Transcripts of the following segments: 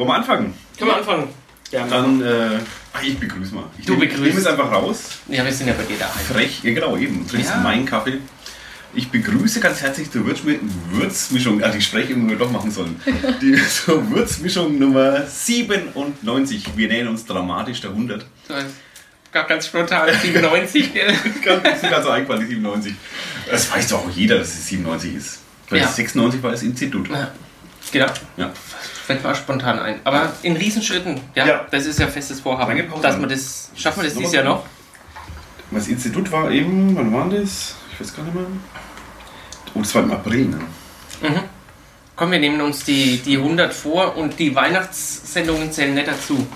Wollen wir anfangen? Können wir anfangen? Ja, Dann, äh, ach, ich begrüße mal. Ich du nehme, begrüßt. Ich nehme es einfach raus. Ja, wir sind ja bei dir daheim. Frech, ja genau, eben. Trinkst Ja. meinen Kaffee. Ich begrüße ganz herzlich zur Würzmi Würzmischung, also ich spreche immer doch machen sollen, die zur Würzmischung Nummer 97. Wir nähern uns dramatisch der 100. So, Gar ganz spontan 97. gell? Ganz, ganz so eingefallen, die 97. Das weiß doch auch jeder, dass es 97 ist. Weil Ja. 96 war das Institut. Ja, genau. Ja. Fällt mir auch spontan ein. Aber in Riesenschritten. Ja, Ja. das ist ja festes Vorhaben. Dass wir das, schaffen wir das dieses Jahr noch? Das Institut war eben, wann war das? Ich weiß gar nicht mehr. Oh, das war im April, ne? Mhm. Komm, wir nehmen uns die, die 100 vor und die Weihnachtssendungen zählen nicht dazu.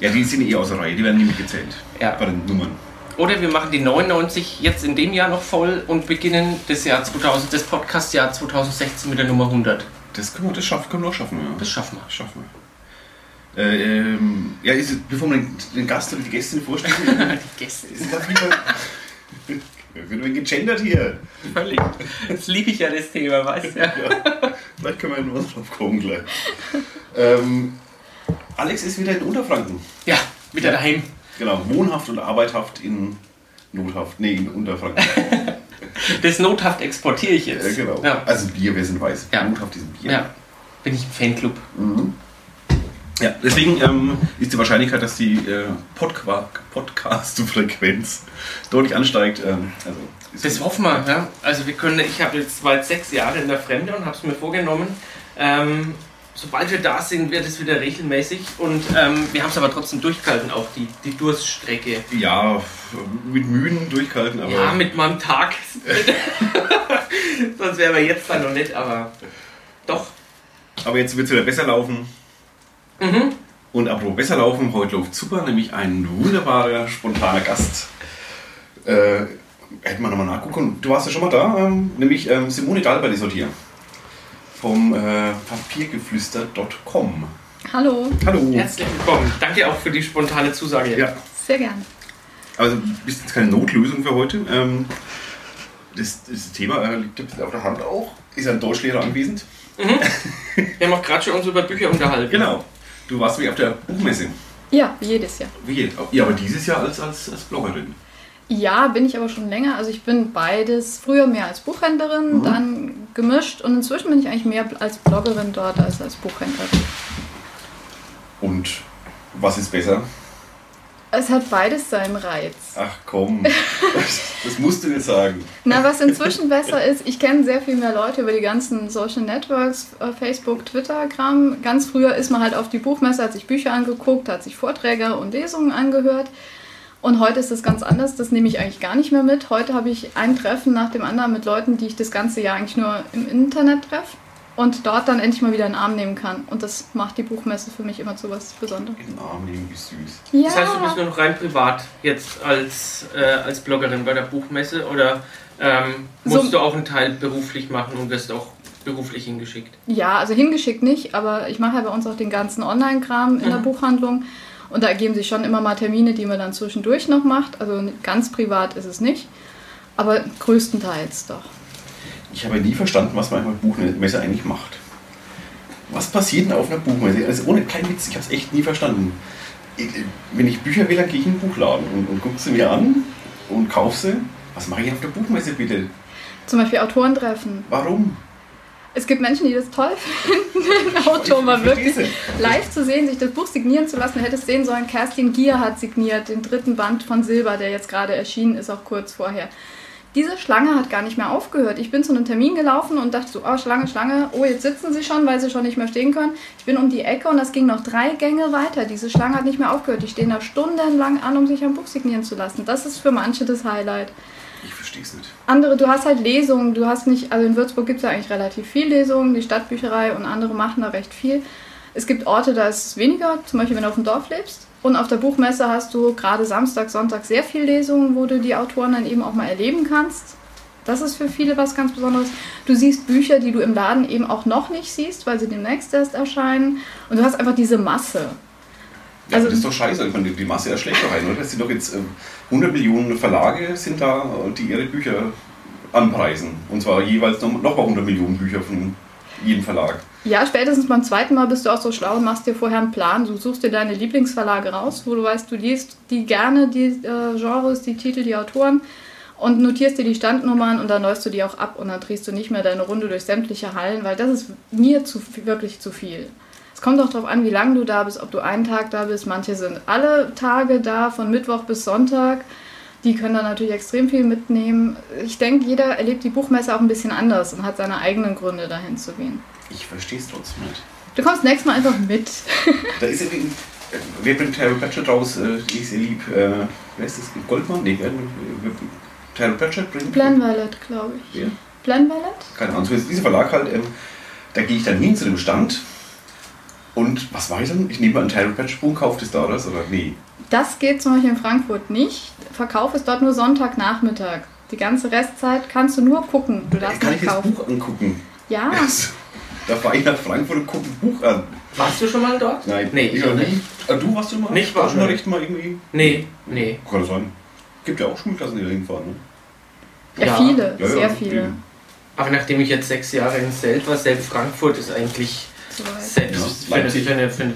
Ja, die sind eh außer Reihe, die werden nicht mitgezählt. Ja. Bei den Nummern. Oder wir machen die 99 jetzt in dem Jahr noch voll und beginnen das Jahr 2000, das Podcast-Jahr 2016 mit der Nummer 100. Das können wir, das schaffen, können wir auch schaffen, ja. Das schaffen wir. Das schaffen wir. Äh, ähm, ja, ist, bevor wir den, den Gast oder die Gästin vorstellen, Die Gäste. ist ganz lieber. Wir werden gegendert hier. Völlig. Das liebe ich ja, das Thema, weißt du? Ja. Ja, vielleicht können wir nur drauf kommen gleich. Ähm, Alex ist wieder in Unterfranken. ja, wieder daheim. Genau, wohnhaft und arbeithaft in Nothaft. Nee, in Unterfranken. Das nothaft exportiere ich jetzt. Ja, genau. Ja. Also Bier, wir sind weiß. Ja. Nothaft ist ein Bier. ja. Bin ich im Fanclub. Ja, deswegen ähm, ist die Wahrscheinlichkeit, dass die äh, Podcast-Frequenz deutlich ansteigt. Ähm, also ist Das hoffen wir, ja. Also wir können, ich habe jetzt bald sechs Jahre in der Fremde und habe es mir vorgenommen. Ähm, sobald wir da sind, wird es wieder regelmäßig. Und ähm, wir haben es aber trotzdem durchgehalten, auch die, die Durststrecke. ja, mit Mühen durchgehalten, aber Ja, mit meinem Tag. Sonst wären wir jetzt da noch nicht, aber doch. aber jetzt wird es wieder besser laufen. Mhm. Und apropos besser laufen, heute läuft super, nämlich ein wunderbarer, spontaner Gast. Äh, hätten wir nochmal nachgucken. Du warst ja schon mal da, ähm, nämlich ähm, Simone Dalbert ist heute hier. Vom äh, Papiergeflüster.com. Hallo, Hallo. Herzlich willkommen. Danke auch für die spontane Zusage. Ja, sehr gerne. also bist jetzt keine Notlösung für heute. Ähm, das, das Thema äh, liegt ein bisschen auf der Hand auch. Ist ein Deutschlehrer anwesend. Wir haben auch gerade schon uns über Bücher unterhalten. Genau. Du warst wie auf der Buchmesse. Ja, wie jedes Jahr. Wie jetzt? Ja, aber dieses Jahr als, als, als Bloggerin. Ja, bin ich aber schon länger. Also ich bin beides. Früher mehr als Buchhändlerin, Mhm. dann gemischt und inzwischen bin ich eigentlich mehr als Bloggerin dort als als Buchhändlerin. Und was ist besser? Es hat beides seinen Reiz. Ach komm, das musst du jetzt sagen. Na, was inzwischen besser ist, ich kenne sehr viel mehr Leute über die ganzen Social Networks, äh, Facebook, Twitter, Kram. Ganz früher ist man halt auf die Buchmesse, hat sich Bücher angeguckt, hat sich Vorträge und Lesungen angehört. Und heute ist das ganz anders, das nehme ich eigentlich gar nicht mehr mit. Heute habe ich ein Treffen nach dem anderen mit Leuten, die ich das ganze Jahr eigentlich nur im Internet treffe und dort dann endlich mal wieder in den Arm nehmen kann. Und das macht die Buchmesse für mich immer zu was Besonderem. In den Arm nehmen, wie süß. Ja, Das heißt, du bist nur noch rein privat jetzt als, äh, als Bloggerin bei der Buchmesse oder ähm, So- musst du auch einen Teil beruflich machen und wirst auch beruflich hingeschickt? Ja, also hingeschickt nicht, aber ich mache ja bei uns auch den ganzen Online-Kram in der Mhm. Buchhandlung. Und da ergeben sich schon immer mal Termine, die man dann zwischendurch noch macht. Also ganz privat ist es nicht, aber größtenteils doch. Ich habe nie verstanden, was man auf einer Buchmesse eigentlich macht. Was passiert denn auf einer Buchmesse? Also ohne kein Witz, ich habe es echt nie verstanden. Wenn ich Bücher will, dann gehe ich in den Buchladen und, und gucke sie mir an und kaufe sie. Was mache ich auf der Buchmesse bitte? Zum Beispiel Autorentreffen. Warum? Es gibt Menschen, die das toll finden, einen Autor mal Ich wirklich live zu sehen, sich das Buch signieren zu lassen. Du hättest sehen sollen, Kerstin Gier hat signiert, den dritten Band von Silber, der jetzt gerade erschienen ist, auch kurz vorher. Diese Schlange hat gar nicht mehr aufgehört. Ich bin zu einem Termin gelaufen und dachte so, oh, Schlange, Schlange, oh, jetzt sitzen sie schon, weil sie schon nicht mehr stehen können. Ich bin um die Ecke und das ging noch drei Gänge weiter. Diese Schlange hat nicht mehr aufgehört. Die stehen da stundenlang an, um sich ein Buch signieren zu lassen. Das ist für manche das Highlight. Nicht. Andere, du hast halt Lesungen, du hast nicht, also in Würzburg gibt es ja eigentlich relativ viel Lesungen, die Stadtbücherei und andere machen da recht viel. Es gibt Orte, da ist es weniger, zum Beispiel wenn du auf dem Dorf lebst. Und auf der Buchmesse hast du gerade Samstag, Sonntag sehr viel Lesungen, wo du die Autoren dann eben auch mal erleben kannst. Das ist für viele was ganz Besonderes. Du siehst Bücher, die du im Laden eben auch noch nicht siehst, weil sie demnächst erst erscheinen. Und du hast einfach diese Masse. Ja, Also- das ist doch scheiße. Ich meine, die Masse erschlägt doch einen, oder? Das sind doch jetzt ähm, 100 Millionen Verlage sind da, äh, die ihre Bücher anpreisen. Und zwar jeweils noch, noch mal 100 Millionen Bücher von jedem Verlag. Ja, spätestens beim zweiten Mal bist du auch so schlau und machst dir vorher einen Plan. Du suchst dir deine Lieblingsverlage raus, wo du weißt, du liest die gerne, die äh, Genres, die Titel, die Autoren und notierst dir die Standnummern und dann läufst du die auch ab und dann drehst du nicht mehr deine Runde durch sämtliche Hallen, weil das ist mir zu, wirklich zu viel. Es kommt auch darauf an, wie lange du da bist, ob du einen Tag da bist. Manche sind alle Tage da, von Mittwoch bis Sonntag. Die können dann natürlich extrem viel mitnehmen. Ich denke, jeder erlebt die Buchmesse auch ein bisschen anders und hat seine eigenen Gründe, dahin zu gehen. Ich verstehe es trotzdem nicht. Du kommst nächstes Mal einfach mit. da ist ja wegen, äh, wer bringt Terry Pratchett raus? Äh, die ich sehr lieb. Äh, wer ist das? Goldmann? Nee, wer, Terry Pratchett bringt. Plan Violet, glaube ich. Wer? Plan Violet? Keine Ahnung. So ist dieser Verlag halt. Ähm, da gehe ich dann hin zu dem Stand. Und was war ich dann? Ich nehme mal einen Buch, kaufe das da oder? oder? Nee. Das geht zum Beispiel in Frankfurt nicht. Verkauf ist dort nur Sonntagnachmittag. Die ganze Restzeit kannst du nur gucken. Du darfst Kann nicht ich das kaufen. Buch angucken? Ja. Yes. Da fahre ich nach Frankfurt und gucke ein Buch an. Warst du schon mal dort? Nein, Nee, ich auch auch nicht. Ah, Du warst du mal? Nicht, war Warst du schon mal echt mal irgendwie? Nee, nee. Kann das sein. Gibt ja auch Schulklassen, die da hinfahren. Ne? Ja, Ja. viele, Ja, ja, sehr viele. eben. Aber nachdem ich jetzt sechs Jahre in Zelt war, selbst Frankfurt ist eigentlich So. Selbst Ja, eine, für eine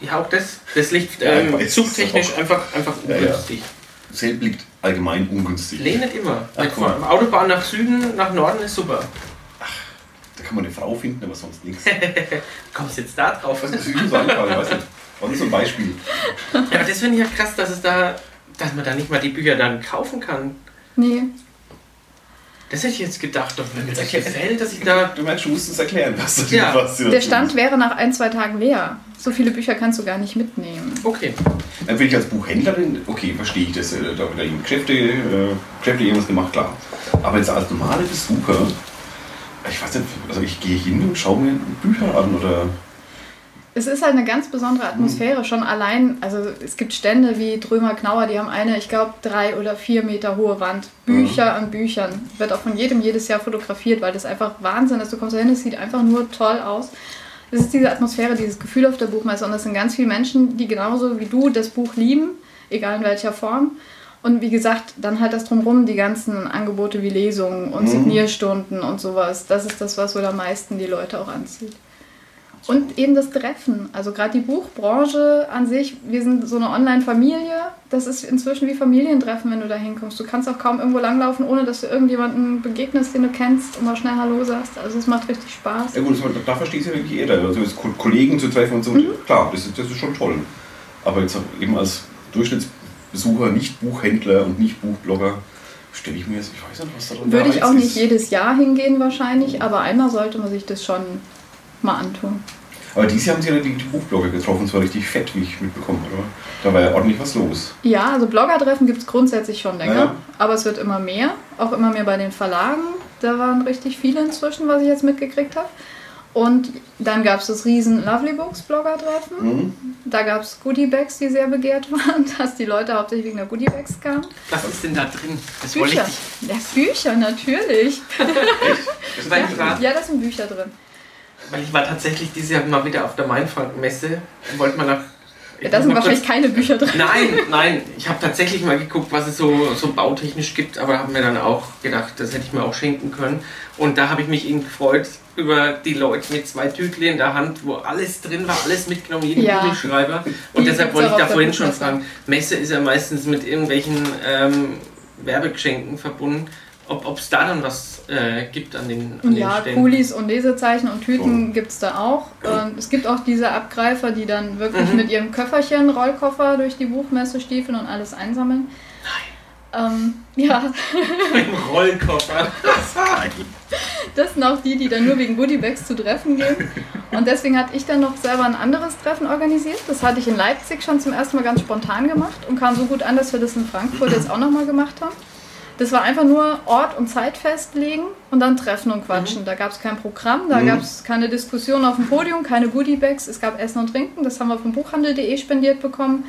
Ja, auch das. Das liegt Ja, ähm, weiß, zugtechnisch einfach, einfach Ja, ja. ungünstig. Zelt liegt allgemein ungünstig. Nee, nicht immer. Ach, Mit guck mal. Autobahn nach Süden, nach Norden ist super. Da kann man eine Frau finden, aber sonst nichts. Kommst jetzt da drauf? Was ist das sagen kann, ich weiß nicht. Was ist so ein Beispiel? Ja, aber das finde ich ja krass, dass es da, dass man da nicht mal die Bücher dann kaufen kann. Nee. Das hätte ich jetzt gedacht, doch wenn mir das gefällt, dass ich da. Du meinst, du musst es erklären, was du Ja. was du Der Stand wäre nach ein, zwei Tagen leer. So viele Bücher kannst du gar nicht mitnehmen. Okay. Dann will ich als Buchhändlerin, okay, verstehe ich das. äh, Da wird eben Geschäfte, äh, Geschäfte irgendwas gemacht, klar. Aber jetzt als normale Besucher, ich weiß nicht, also ich gehe hin und schaue mir Bücher an oder. Es ist halt eine ganz besondere Atmosphäre, schon allein, also es gibt Stände wie Drömer Knauer, die haben eine, ich glaube, drei oder vier Meter hohe Wand. Bücher an Büchern. Wird auch von jedem jedes Jahr fotografiert, weil das einfach Wahnsinn ist. Du kommst da hin, es sieht einfach nur toll aus. Es ist diese Atmosphäre, dieses Gefühl auf der Buchmesse und das sind ganz viele Menschen, die genauso wie du das Buch lieben, egal in welcher Form. Und wie gesagt, dann halt das drumherum, die ganzen Angebote wie Lesungen und Mhm. Signierstunden und sowas. Das ist das, was wohl am meisten die Leute auch anzieht. Und eben das Treffen. Also gerade die Buchbranche an sich, wir sind so eine Online-Familie. Das ist inzwischen wie Familientreffen, wenn du da hinkommst. Du kannst auch kaum irgendwo langlaufen, ohne dass du irgendjemanden begegnest, den du kennst und mal schnell Hallo sagst. Also es macht richtig Spaß. Ja gut, da verstehe ich es ja wirklich jeder. Also als Ko- Kollegen zu treffen und so, Mhm. klar, das ist, das ist schon toll. Aber jetzt eben als Durchschnittsbesucher, nicht Buchhändler und nicht Buchblogger, stelle ich mir jetzt, ich weiß nicht, was da drin Würde der ich auch nicht ist. jedes Jahr hingehen wahrscheinlich, aber einmal sollte man sich das schon mal antun. Aber dieses Jahr haben sie ja die, die Buchblogger getroffen, es war richtig fett, wie ich mitbekommen habe. Da war ja ordentlich was los. Ja, also Blogger-Treffen gibt es grundsätzlich schon länger, Ja. aber es wird immer mehr, auch immer mehr bei den Verlagen. Da waren richtig viele inzwischen, was ich jetzt mitgekriegt habe. Und dann gab es das riesen Lovely Books Blogger-Treffen. Mhm. Da gab es Goodiebags, die sehr begehrt waren, dass die Leute hauptsächlich wegen der Goodiebags kamen. Was ist denn da drin? Das ich Bücher. dich. Ja, Bücher, natürlich. Das ich war, Ja, da sind Bücher drin. Weil ich war tatsächlich dieses Jahr mal wieder auf der Mainfrank-Messe und wollte mal nach. Ja, da sind wahrscheinlich kurz- keine Bücher drin. Nein, nein, ich habe tatsächlich mal geguckt, was es so, so bautechnisch gibt, aber habe mir dann auch gedacht, das hätte ich mir auch schenken können. Und da habe ich mich eben gefreut über die Leute mit zwei Tütchen in der Hand, wo alles drin war, alles mitgenommen, jeden Ja. Kugelschreiber. Und Die deshalb wollte ich da vorhin schon fragen, Messe ist ja meistens mit irgendwelchen ähm, Werbegeschenken verbunden, ob es da dann was äh, gibt an den, an Ja, den Ständen. Kulis und Lesezeichen und Tüten Schon. gibt es da auch. Und es gibt auch diese Abgreifer, die dann wirklich Mhm. mit ihrem Köfferchen, Rollkoffer durch die Buchmesse stiefeln und alles einsammeln. Nein. Ähm, ja, Mit dem Rollkoffer. das sind auch die, die dann nur wegen Goodiebags zu Treffen gehen. Und deswegen hatte ich dann noch selber ein anderes Treffen organisiert. Das hatte ich in Leipzig schon zum ersten Mal ganz spontan gemacht und kam so gut an, dass wir das in Frankfurt jetzt auch nochmal gemacht haben. Das war einfach nur Ort und Zeit festlegen und dann treffen und quatschen. Da gab es kein Programm, da Mhm. gab es keine Diskussion auf dem Podium, keine Goodiebags. Es gab Essen und Trinken, das haben wir vom Buchhandel.de spendiert bekommen.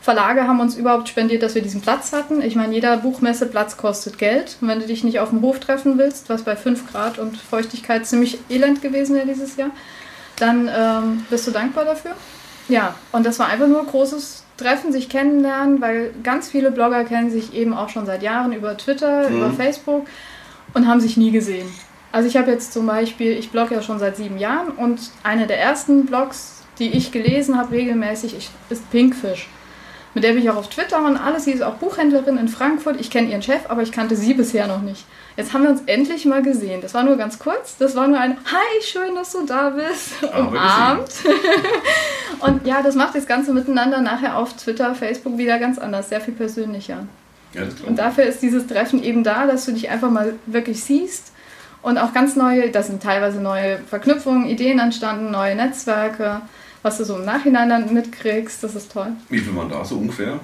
Verlage haben uns überhaupt spendiert, dass wir diesen Platz hatten. Ich meine, jeder Buchmesseplatz kostet Geld. Und wenn du dich nicht auf dem Hof treffen willst, was bei 5 Grad und Feuchtigkeit ziemlich elend gewesen wäre dieses Jahr, dann ähm, bist du dankbar dafür. Ja, und das war einfach nur großes Treffen, sich kennenlernen, weil ganz viele Blogger kennen sich eben auch schon seit Jahren über Twitter, Mhm. über Facebook und haben sich nie gesehen. Also ich habe jetzt zum Beispiel, ich blogge ja schon seit sieben Jahren und eine der ersten Blogs, die ich gelesen habe regelmäßig, ist Pinkfish. Mit der bin ich auch auf Twitter und alles. Sie ist auch Buchhändlerin in Frankfurt. Ich kenne ihren Chef, aber ich kannte sie bisher noch nicht. Jetzt haben wir uns endlich mal gesehen. Das war nur ganz kurz. Das war nur ein Hi, schön, dass du da bist. Umarmt. und ja, das macht das Ganze miteinander nachher auf Twitter, Facebook wieder ganz anders, sehr viel persönlicher. Ja, und dafür ist dieses Treffen eben da, dass du dich einfach mal wirklich siehst und auch ganz neue, da sind teilweise neue Verknüpfungen, Ideen entstanden, neue Netzwerke was du so im Nachhinein dann mitkriegst, das ist toll. Wie viel waren da so ungefähr?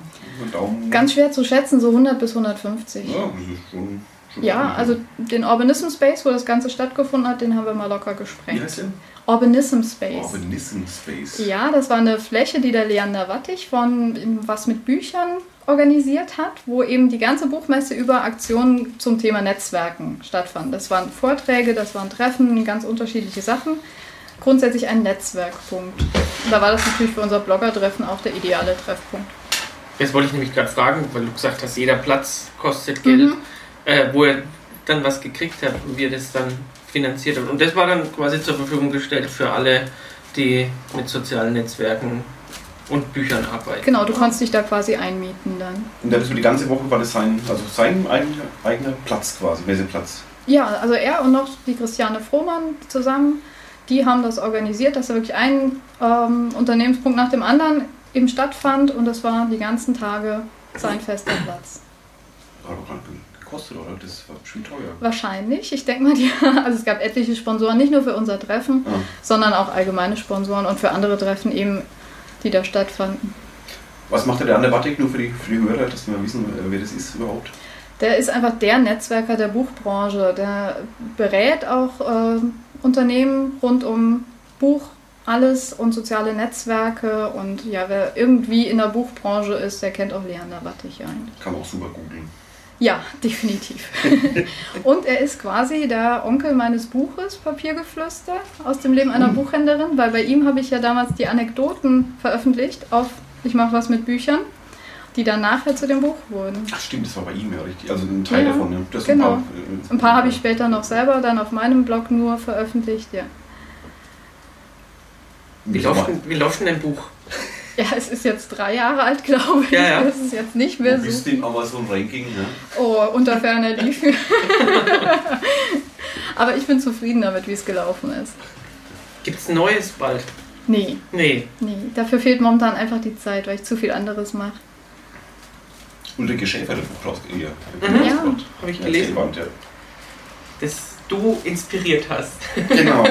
Daumen. Ganz schwer zu schätzen, so 100 bis 150. Ja, das ist schon. Ja, also den Urbanism Space, wo das Ganze stattgefunden hat, den haben wir mal locker gesprengt. Wie heißt der? Urbanism Space. Urbanism Space. Ja, das war eine Fläche, die der Leander Wattig von was mit Büchern organisiert hat, wo eben die ganze Buchmesse über Aktionen zum Thema Netzwerken stattfand. Das waren Vorträge, das waren Treffen, ganz unterschiedliche Sachen grundsätzlich ein Netzwerkpunkt. Und da war das natürlich für unser Blogger-Treffen auch der ideale Treffpunkt. Jetzt wollte ich nämlich gerade fragen, weil du gesagt hast, jeder Platz kostet Geld, mhm. Äh, wo er dann was gekriegt hat und wir das dann finanziert haben. Und das war dann quasi zur Verfügung gestellt für alle, die mit sozialen Netzwerken und Büchern arbeiten. Genau, du konntest dich da quasi einmieten dann. Und dann für die ganze Woche war das sein, also sein eigener, eigener Platz quasi, Messeplatz. Ja, also er und noch die Christiane Frohmann zusammen die haben das organisiert, dass da wirklich ein ähm, Unternehmenspunkt nach dem anderen eben stattfand und das war die ganzen Tage sein fester Platz. Gekostet, oder? Das war bestimmt teuer. Wahrscheinlich. Ich denke mal, die, also es gab etliche Sponsoren, nicht nur für unser Treffen, ah. sondern auch allgemeine Sponsoren und für andere Treffen eben, die da stattfanden. Was macht der andere Batik nur für die, für die Hörer, dass wir wissen, wer das ist überhaupt? Der ist einfach der Netzwerker der Buchbranche. Der berät auch äh, Unternehmen rund um Buch, alles und soziale Netzwerke. Und ja, wer irgendwie in der Buchbranche ist, der kennt auch Leander Wattich eigentlich. Kann man auch super googeln. Ja, definitiv. und er ist quasi der Onkel meines Buches, Papiergeflüster, aus dem Leben einer mhm. Buchhändlerin, weil bei ihm habe ich ja damals die Anekdoten veröffentlicht auf Ich mache was mit Büchern die dann nachher zu dem Buch wurden. Ach stimmt, das war bei ihm ja richtig. Also ein Teil ja, davon, ja. Das genau. Ein paar, äh, ein paar habe ich später noch selber dann auf meinem Blog nur veröffentlicht, ja. Wie läuft, denn, wie läuft denn dein Buch? Ja, es ist jetzt drei Jahre alt, glaube ich. Ja, ja. Das ist jetzt nicht mehr so. Du bist im Amazon-Ranking, ne? Oh, unter ferner Liefen. Aber ich bin zufrieden damit, wie es gelaufen ist. Gibt es Neues bald? Nee. Nee. Nee, dafür fehlt momentan einfach die Zeit, weil ich zu viel anderes mache. Ulrike Schäfer, das Buch rausgegeben. Mhm. Ja, habe ich gelesen. Ja. Das du inspiriert hast. Genau.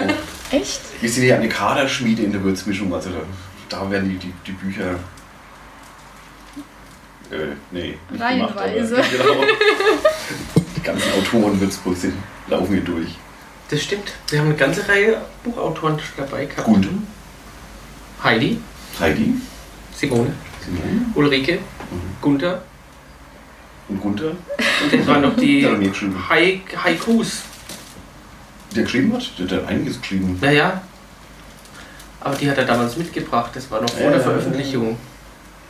Echt? Wir sind ja eine Kaderschmiede in der Würzmischung, also da, da werden die, die, die Bücher. Äh, nee. Reihenweise. Gemacht, genau, die ganzen Autoren Würzburg sind, laufen hier durch. Das stimmt. Wir haben eine ganze Reihe Buchautoren dabei gehabt. Gut. Heidi. Heidi. Simone. Simone. Ulrike. Mhm. Gunther. Und Gunther? Und das waren noch die Haikus. Der geschrieben hat? Der hat einiges geschrieben. Naja. Aber die hat er damals mitgebracht. Das war noch vor äh, der Veröffentlichung.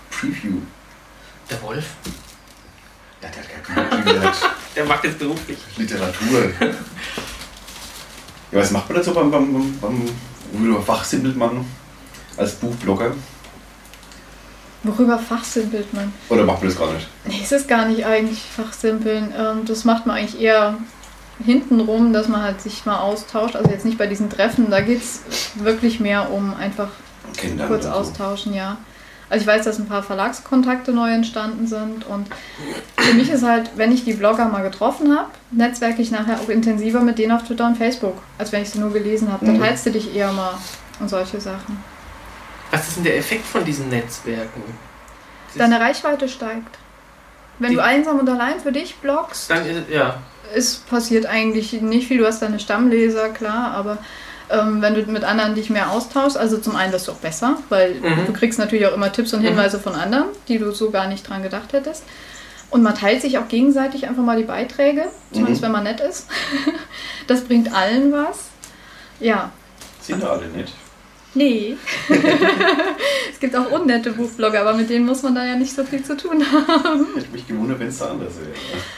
Preview. Der Wolf. Ja, der hat keine der, der macht jetzt beruflich. Literatur. ja, was macht man da so beim, beim, beim, beim worüber fachsimpelt man als Buchblogger? Worüber fachsimpelt man? Oder macht man das gar nicht? Nee, es ist gar nicht eigentlich fachsimpeln. Ähm, das macht man eigentlich eher hintenrum, dass man halt sich mal austauscht. Also jetzt nicht bei diesen Treffen, da geht es wirklich mehr um einfach Kinder kurz austauschen, so. ja. Also ich weiß, dass ein paar Verlagskontakte neu entstanden sind und für mich ist halt, wenn ich die Blogger mal getroffen habe, netzwerke ich nachher auch intensiver mit denen auf Twitter und Facebook, als wenn ich sie nur gelesen habe. Dann mhm. teilst du dich eher mal und solche Sachen. Was ist denn der Effekt von diesen Netzwerken? Deine Reichweite steigt. Wenn du einsam und allein für dich bloggst, dann ist, ja. Es passiert eigentlich nicht viel. Du hast deine Stammleser, klar, aber ähm, wenn du mit anderen dich mehr austauschst, also zum einen wirst du auch besser, weil mhm. du kriegst natürlich auch immer Tipps und mhm. Hinweise mhm. von anderen, die du so gar nicht dran gedacht hättest. Und man teilt sich auch gegenseitig einfach mal die Beiträge, zumindest mhm. wenn man nett ist. das bringt allen was. Ja. Sind alle nett? Nee. es gibt auch unnette Buchblogger, aber mit denen muss man da ja nicht so viel zu tun haben. Ich hätte mich gewundert, wenn es da anders wäre.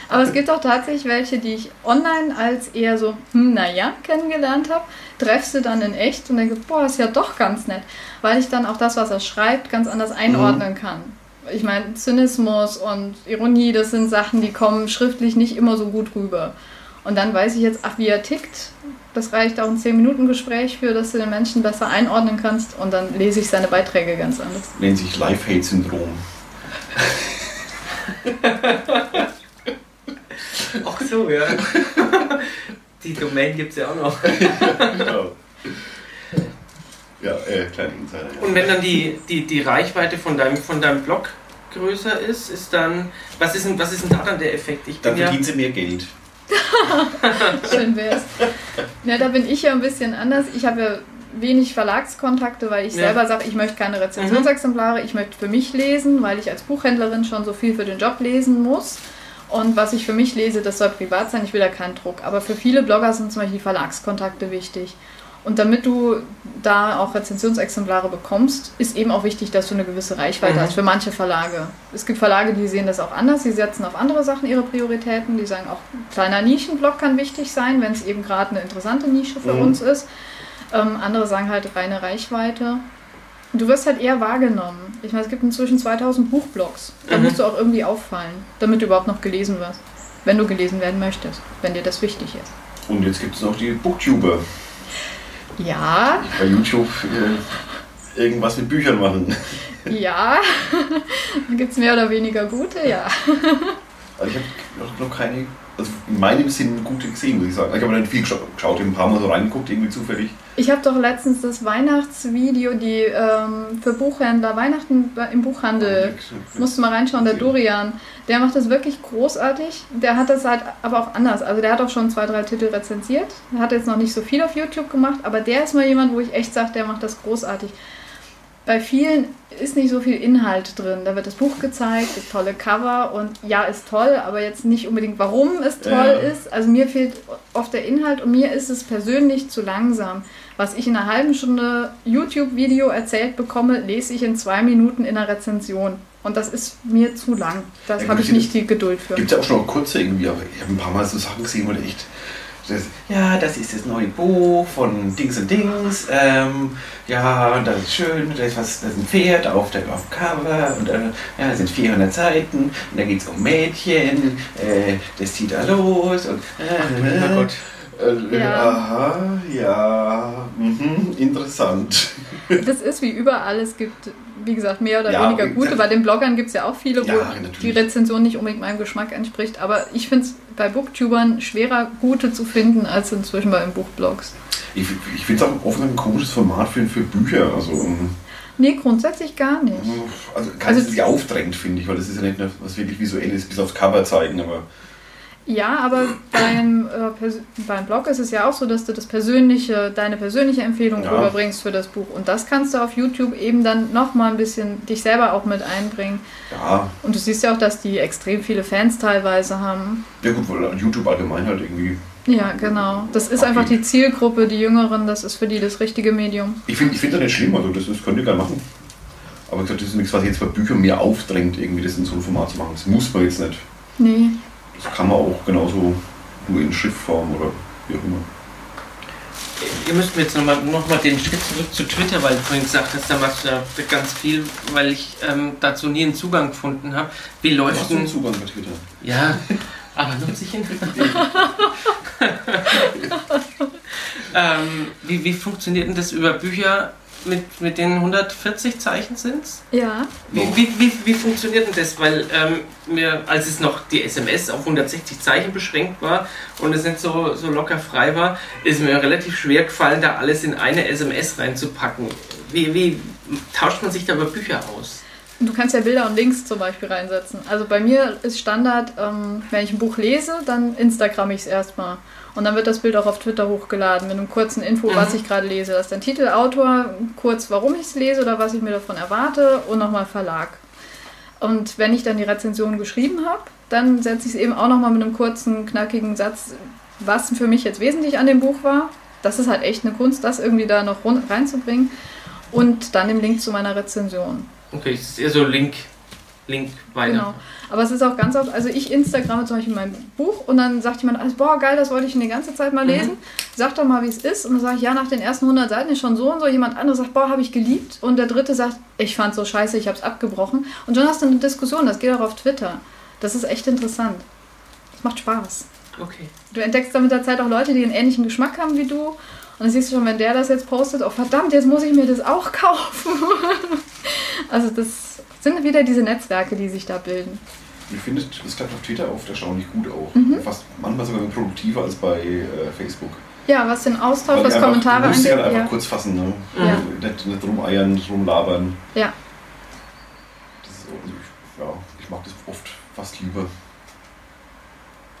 Aber es gibt auch tatsächlich welche, die ich online als eher so, hm, naja, kennengelernt habe. Treffst du dann in echt und denke, boah, ist ja doch ganz nett. Weil ich dann auch das, was er schreibt, ganz anders einordnen kann. Ich meine, Zynismus und Ironie, das sind Sachen, die kommen schriftlich nicht immer so gut rüber. Und dann weiß ich jetzt, ach, wie er tickt. Das reicht auch ein 10-Minuten-Gespräch für, dass du den Menschen besser einordnen kannst. Und dann lese ich seine Beiträge ganz anders. Nennt sich Life-Hate-Syndrom. Ach so, ja. Die Domain gibt es ja auch noch. genau. Ja, äh, kleine Insider. Ja. Und wenn dann die, die, die Reichweite von deinem, von deinem Blog größer ist, ist dann. Was ist denn, was ist denn da dann der Effekt? Ich Dann bin ja, verdienen sie mehr Geld. Schön wär's. Ja, da bin ich ja ein bisschen anders. Ich habe ja wenig Verlagskontakte, weil ich Ja. selber sage, ich möchte keine Rezensionsexemplare, ich möchte für mich lesen, weil ich als Buchhändlerin schon so viel für den Job lesen muss. Und was ich für mich lese, das soll privat sein, ich will da keinen Druck. Aber für viele Blogger sind zum Beispiel die Verlagskontakte wichtig. Und damit du da auch Rezensionsexemplare bekommst, ist eben auch wichtig, dass du eine gewisse Reichweite Mhm. hast für manche Verlage. Es gibt Verlage, die sehen das auch anders, die setzen auf andere Sachen ihre Prioritäten, die sagen auch, kleiner Nischenblog kann wichtig sein, wenn es eben gerade eine interessante Nische für Mhm. uns ist. Ähm, andere sagen halt reine Reichweite. Du wirst halt eher wahrgenommen. Ich meine, es gibt inzwischen 2000 Buchblogs. Da Mhm. musst du auch irgendwie auffallen, damit du überhaupt noch gelesen wirst. Wenn du gelesen werden möchtest, wenn dir das wichtig ist. Und jetzt gibt es noch die Booktuber, Ja, bei YouTube äh, irgendwas mit Büchern machen. ja. da gibt es mehr oder weniger gute, ja. Also ich habe noch keine, also in meinem Sinn gute gesehen, muss ich sagen. Ich habe nicht viel geschaut, ich habe ein paar Mal so reingeguckt, irgendwie zufällig. Ich habe doch letztens das Weihnachtsvideo, die ähm, für Buchhändler, Weihnachten im Buchhandel, musst du mal reinschauen, der Dorian, der macht das wirklich großartig. Der hat das halt aber auch anders. Also der hat auch schon zwei, drei Titel rezensiert. Er hat jetzt noch nicht so viel auf YouTube gemacht, aber der ist mal jemand, wo ich echt sage, der macht das großartig. Bei vielen ist nicht so viel Inhalt drin. Da wird das Buch gezeigt, das tolle Cover und ja, ist toll, aber jetzt nicht unbedingt, warum es toll Ja. ist. Also mir fehlt oft der Inhalt und mir ist es persönlich zu langsam. Was ich in einer halben Stunde YouTube-Video erzählt bekomme, lese ich in zwei Minuten in einer Rezension. Und das ist mir zu lang. Das Ja, habe ich nicht die Geduld für. Gibt es ja auch schon kurze irgendwie, aber ich habe ein paar Mal so Sachen gesehen, wo echt. Das, ja, das ist das neue Buch von Dings und Dings. Ähm, ja, das ist schön. Da ist, ist ein Pferd auf, der, auf dem Cover. Und äh, ja, das sind 400 Seiten. Und da geht es um Mädchen. Äh, das zieht da los. Und, äh, lieber Gott. Äh, Ja. Aha, ja. Mhm, interessant. Das ist wie überall. Es gibt, wie gesagt, mehr oder Ja, weniger gute. Bei den Bloggern gibt es ja auch viele, wo Ja, natürlich. die Rezension nicht unbedingt meinem Geschmack entspricht. Aber ich finde es bei Booktubern schwerer, gute zu finden, als inzwischen bei den Buchblogs. Ich, ich finde es auch oft ein komisches Format für, für Bücher. Also, ähm, Nee, grundsätzlich gar nicht. Also keins, Also- aufdrängt, finde ich, weil das ist ja nicht nur was wirklich Visuelles, bis aufs Cover zeigen, aber Ja, aber beim, äh, beim Blog ist es ja auch so, dass du das persönliche, deine persönliche Empfehlung Ja. rüberbringst für das Buch. Und das kannst du auf YouTube eben dann nochmal ein bisschen dich selber auch mit einbringen. ja, Und du siehst ja auch, dass die extrem viele Fans teilweise haben. ja gut, weil YouTube allgemein halt irgendwie. Ja, genau. Das ist einfach die Zielgruppe, die Jüngeren, das ist für die das richtige Medium. Ich finde ich find das nicht schlimm, also das, das könnt ihr gerne machen. Aber wie gesagt, das ist nichts, was jetzt bei Büchern mir aufdrängt, irgendwie das in so einem Format zu machen. Das muss man jetzt nicht. Nee. Das kann man auch genauso nur in Schriftform oder wie auch immer. Ihr müsst mir jetzt nochmal noch mal den Schritt zurück zu Twitter, weil du vorhin gesagt hast, da machst du ja ganz viel, weil ich ähm, dazu nie einen Zugang gefunden habe. Wie läuft hast du einen. Zugang bei Twitter? Ja, aber nutze ich ihn? ähm, wie, wie funktioniert denn das über Bücher mit, mit den 140 Zeichen sind's? Ja. Wie, wie, wie, wie funktioniert denn das? Weil ähm, mir, als es noch die SMS auf 160 Zeichen beschränkt war und es nicht so, so locker frei war, ist mir relativ schwer gefallen, da alles in eine SMS reinzupacken. Wie, wie tauscht man sich da über Bücher aus? Du kannst ja Bilder und Links zum Beispiel reinsetzen. Also bei mir ist Standard, ähm, wenn ich ein Buch lese, dann Instagram ich es erstmal. Und dann wird das Bild auch auf Twitter hochgeladen mit einem kurzen Info, Mhm. was ich gerade lese. Das ist der Titel, Autor, kurz warum ich es lese oder was ich mir davon erwarte und nochmal Verlag. Und wenn ich dann die Rezension geschrieben habe, dann setze ich es eben auch nochmal mit einem kurzen, knackigen Satz, was für mich jetzt wesentlich an dem Buch war. Das ist halt echt eine Kunst, das irgendwie da noch reinzubringen. und dann den Link zu meiner Rezension. Okay, es ist eher so Link, Link weiter. Genau. Aber es ist auch ganz oft, also ich Instagramme zum Beispiel mein Buch und dann sagt jemand, alles, boah, geil, das wollte ich schon die ganze Zeit mal lesen. Sag doch mal, wie es ist. Und dann sage ich, ja, nach den ersten 100 Seiten ist schon so und so. Jemand anderes sagt, boah, habe ich geliebt. Und der dritte sagt, ich fand so scheiße, ich habe es abgebrochen. Und dann hast du eine Diskussion, das geht auch auf Twitter. Das ist echt interessant. Das macht Spaß. Okay. Du entdeckst dann mit der Zeit auch Leute, die einen ähnlichen Geschmack haben wie du. Und dann siehst du schon, wenn der das jetzt postet, oh verdammt, jetzt muss ich mir das auch kaufen. also das sind wieder diese Netzwerke, die sich da bilden. Ich finde, das klappt auf Twitter oft erstaunlich gut auch. Mhm. Fast manchmal sogar produktiver als bei äh, Facebook. Ja, was den Austausch, Weil was einfach- Kommentare angeht. einfach Ja. kurz fassen, ne? Ja. Nicht, nicht rumeiern, nicht rumlabern. ja. Das ist also ja, ich mag das oft fast lieber.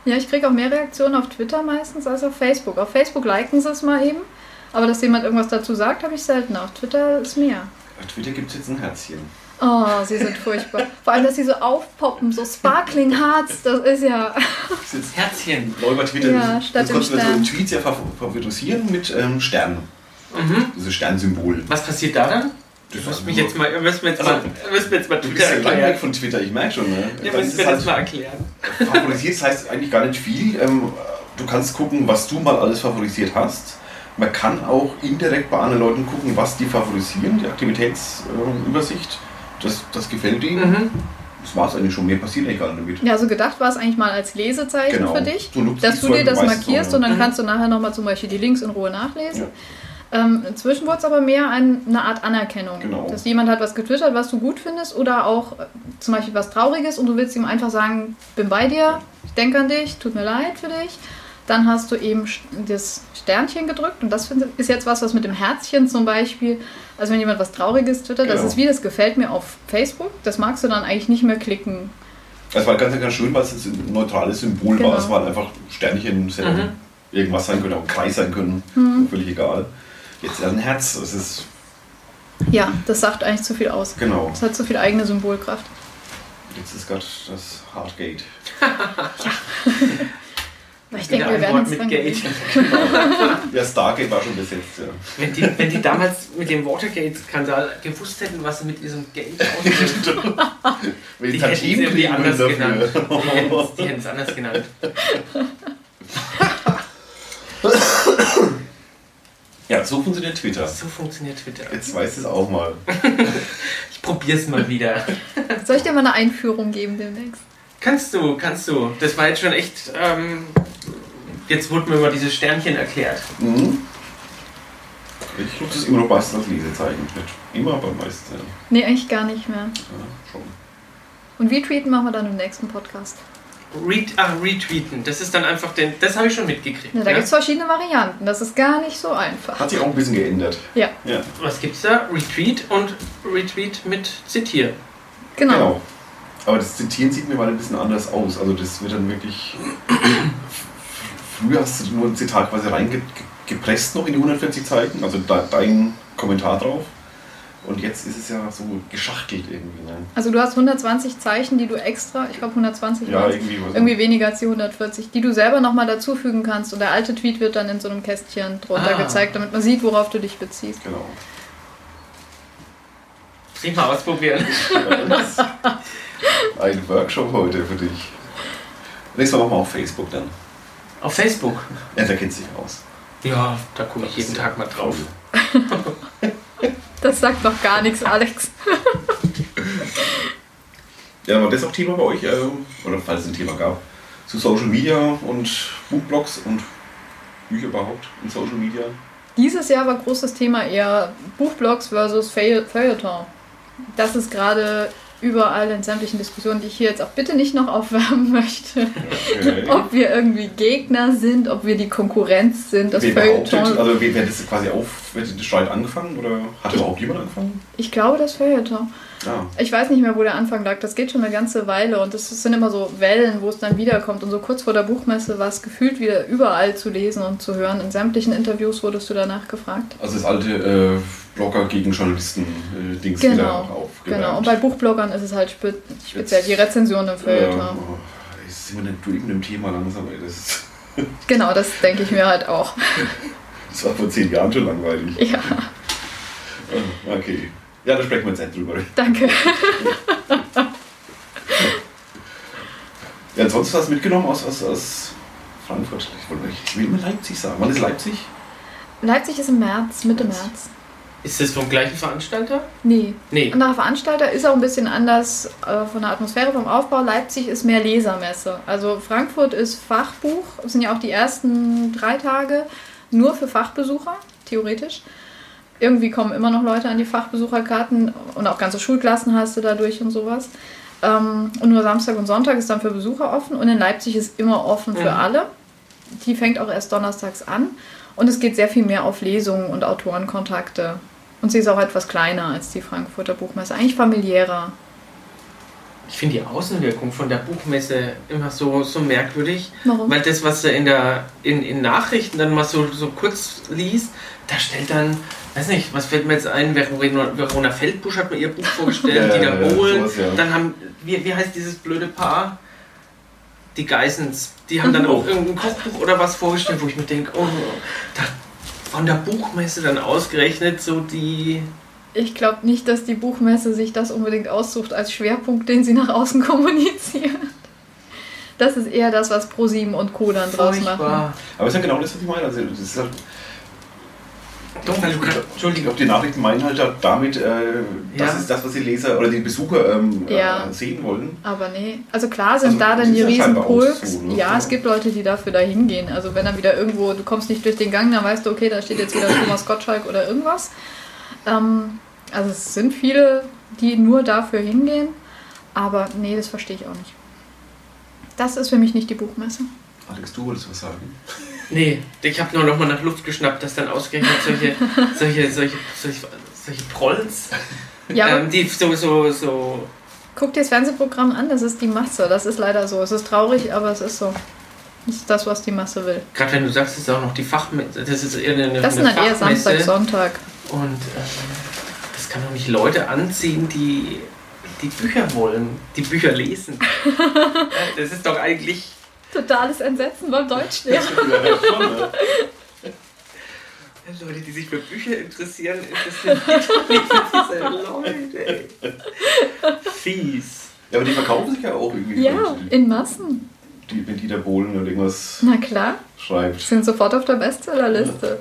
Ja, ich kriege auch mehr Reaktionen auf Twitter meistens als auf Facebook. Auf Facebook liken sie es mal eben, aber dass jemand irgendwas dazu sagt, habe ich selten. Auf Twitter ist mehr. Auf Twitter gibt es jetzt ein Herzchen. Oh, sie sind furchtbar. Vor allem, dass sie so aufpoppen, so Sparkling Hearts, das ist ja. Das ist jetzt Herzchen. neu bei Twitter. Ja, statt das konntest du so. Tweets ja fav- favorisieren mit ähm, Sternen. Mhm. Dieses Sternsymbol. Was passiert da dann? Das Du mich nur- jetzt mal, müssen wir jetzt Also, mal, müssen wir jetzt mal Du Twitter bist ja weg von Twitter, ich merke schon. Ne? Ja, Das müssen wir das halt- mal erklären. Favorisiert das heißt eigentlich gar nicht viel. Ähm, du kannst gucken, was du mal alles favorisiert hast. Man kann auch indirekt bei anderen Leuten gucken, was die favorisieren, die Aktivitätsübersicht. Das, das gefällt ihnen. Mhm. Das war es eigentlich schon. Mehr passiert eigentlich gar nicht damit. Ja, so gedacht war es eigentlich mal als Lesezeichen Genau. für dich, So nutzt dass du dir das markierst und dann Mhm. kannst du nachher nochmal zum Beispiel die Links in Ruhe nachlesen. Ähm, inzwischen wurde es aber mehr ein, eine Art Anerkennung. Genau. Dass jemand hat was getwittert, was du gut findest oder auch äh, zum Beispiel was Trauriges und du willst ihm einfach sagen, bin bei dir, ich denke an dich, tut mir leid für dich. Dann hast du eben das Sternchen gedrückt und das ist jetzt was, was mit dem Herzchen zum Beispiel, also wenn jemand was Trauriges twittert, das Genau. ist wie, das gefällt mir auf Facebook, das magst du dann eigentlich nicht mehr klicken. Es war ganz, ganz schön, weil es jetzt ein neutrales Symbol Genau. war. Es waren einfach Sternchen, es hätte Mhm. irgendwas sein können, auch ein Kreis sein können. Mhm. Völlig egal. Jetzt ein Herz, das ist Ja, das sagt eigentlich zu viel aus. genau. Das hat zu viel eigene Symbolkraft. Jetzt ist gerade das Heartgate. Ich denke, wir ein werden mit Gate. gewöhnen. Ja, Stargate war schon besetzt, ja. Wenn die, wenn die damals mit dem Watergate-Skandal gewusst hätten, was sie mit diesem Gate auslösen, Wenn Die hätten sie irgendwie Tantiemen anders genannt. die hätten es anders genannt. Ja, so funktioniert Twitter. So funktioniert Twitter. Jetzt weißt du es auch mal. Ich probier's mal wieder. Soll ich dir mal eine Einführung geben demnächst? Kannst du, kannst du. Das war jetzt schon echt. Ähm, jetzt wurde mir mal dieses Sternchen erklärt. Mhm. Ich nutze es immer noch meistens als Lesezeichen. Immer, aber meistens. Ja. Nee, eigentlich gar nicht mehr. Ja, schon. Und retweeten machen wir dann im nächsten Podcast. Read, ach, retweeten. Das ist dann einfach den. Das habe ich schon mitgekriegt. Ja, da ja? gibt es verschiedene Varianten. Das ist gar nicht so einfach. Hat sich auch ein bisschen geändert. Ja, Ja, Was gibt's da? Retweet und Retweet mit Zitieren. genau. genau. Aber das Zitieren sieht mir mal ein bisschen anders aus. Also das wird dann wirklich. Früher hast du nur ein Zitat quasi reingepresst noch in die 140 Zeichen, also da, dein Kommentar drauf. Und jetzt ist es ja so geschachtelt irgendwie. Ne? Also du hast 120 Zeichen, die du extra, ich glaube 120 Ja, irgendwie. was- irgendwie weniger als die 140, die du selber nochmal dazufügen kannst. Und der alte Tweet wird dann in so einem Kästchen drunter Ah. gezeigt, damit man sieht, worauf du dich beziehst. Genau. Prima ausprobieren. Ein Workshop heute für dich. Nächstes Mal machen wir auf Facebook dann. Auf Facebook. Ja, da kennt sich aus. Ja, da gucke ich jeden Tag mal drauf. Das sagt doch gar nichts, Alex. Ja, war das auch Thema bei euch? Äh, oder falls es ein Thema gab? Zu Social Media und Buchblogs und Bücher überhaupt in Social Media? Dieses Jahr war großes Thema eher Buchblogs versus Feuille- Feuilleton. Das ist gerade überall in sämtlichen Diskussionen, die ich hier jetzt auch bitte nicht noch aufwärmen möchte. Okay. Ob wir irgendwie Gegner sind, ob wir die Konkurrenz sind, das Feuilleton. also hat das quasi auf, hat den Streit angefangen oder hat überhaupt jemand angefangen? Ich glaube, das Feuilleton. Ja. Ich weiß nicht mehr, wo der Anfang lag. Das geht schon eine ganze Weile und das sind immer so Wellen, wo es dann wiederkommt. Und so kurz vor der Buchmesse war es gefühlt wieder überall zu lesen und zu hören. In sämtlichen Interviews wurdest du danach gefragt. Also das alte äh, Blogger gegen Journalisten-Dings Genau, wieder aufgewärmt. Genau. Und bei Buchbloggern ist es halt spe speziell die Rezension im Feuilleton. Ja, oh, jetzt sind wir nicht durch mit dem Thema langsam. Ey. Das, Genau, das denke ich mir halt auch. das war vor zehn Jahren schon langweilig. Ja. Ja. Okay. Ja, da sprechen wir jetzt nicht drüber. Danke. Ja, ansonsten was mitgenommen aus, aus, aus Frankfurt. Ich, wollte, ich will immer Leipzig sagen. Wann ist Leipzig? Leipzig ist im März, Mitte März. Ist das vom gleichen Veranstalter? Nee. Nee. Und nach Veranstalter ist auch ein bisschen anders äh, von der Atmosphäre, vom Aufbau. Leipzig ist mehr Lesermesse. Also Frankfurt ist Fachbuch. Das sind ja auch die ersten drei Tage nur für Fachbesucher, theoretisch. Irgendwie kommen immer noch Leute an die Fachbesucherkarten und auch ganze Schulklassen hast du dadurch und sowas. Ähm, und nur Samstag und Sonntag ist dann für Besucher offen und in Leipzig ist immer offen für Mhm. alle. Die fängt auch erst donnerstags an und es geht sehr viel mehr auf Lesungen und Autorenkontakte. Und sie ist auch etwas kleiner als die Frankfurter Buchmesse, eigentlich familiärer. Ich finde die Außenwirkung von der Buchmesse immer so, so merkwürdig. Warum? Weil das, was du in, der, in, in Nachrichten dann mal so, so kurz liest, da stellt dann, weiß nicht, was fällt mir jetzt ein, Verona, Verona Feldbusch hat mir ihr Buch vorgestellt, Ja, die ja, dann ja, sowas, ja. dann haben, wie, wie heißt dieses blöde Paar? Die Geissens, die haben dann auch irgendein Kochbuch oder was vorgestellt, wo ich mir denke, oh, da, von der Buchmesse dann ausgerechnet so die, Ich glaube nicht, dass die Buchmesse sich das unbedingt aussucht als Schwerpunkt, den sie nach außen kommuniziert. Das ist eher das, was ProSieben und Co. dann draus machen. furchtbar. Aber es ist ja genau das, was ich meine. Also, das ist halt, Doch, weil du ich Entschuldigung, glaube, die Nachrichten meinen halt damit, äh, das Ja. ist das, was die Leser oder die Besucher ähm, Ja. äh, sehen wollen. Aber nee, also klar sind Also, da dann die ja riesen scheinbar auch Pulks. so? Ja, Ja. es gibt Leute, die dafür da hingehen. Also wenn dann wieder irgendwo, du kommst nicht durch den Gang, dann weißt du, okay, da steht jetzt wieder Thomas Gottschalk oder irgendwas. Ähm, also es sind viele, die nur dafür hingehen. Aber nee, das verstehe ich auch nicht. Das ist für mich nicht die Buchmesse. Alex, du wolltest was sagen? Nee, ich habe nur noch mal nach Luft geschnappt, dass dann ausgerechnet solche, solche, solche, solche, solche Trolls, Ja, ähm, die so, so, so, guck dir das Fernsehprogramm an, das ist die Masse. Das ist leider so. Es ist traurig, aber es ist so. Das ist das, was die Masse will. gerade wenn du sagst, es ist auch noch die Fachmesse, das ist eher eine, Das sind dann eher Samstag, Sonntag. Und ähm, das kann doch nicht Leute anziehen, die die Bücher wollen, die Bücher lesen. Das ist doch eigentlich, Totales Entsetzen beim Deutschlehrer. ja, schon, ne? Leute, die sich für Bücher interessieren, interessieren nicht diese Leute. ey. Fies. ja, aber die verkaufen sich ja auch irgendwie. Ja, in Massen. Die, wenn Dieter Bohlen oder irgendwas Na klar, schreibt. sind sofort auf der Bestsellerliste.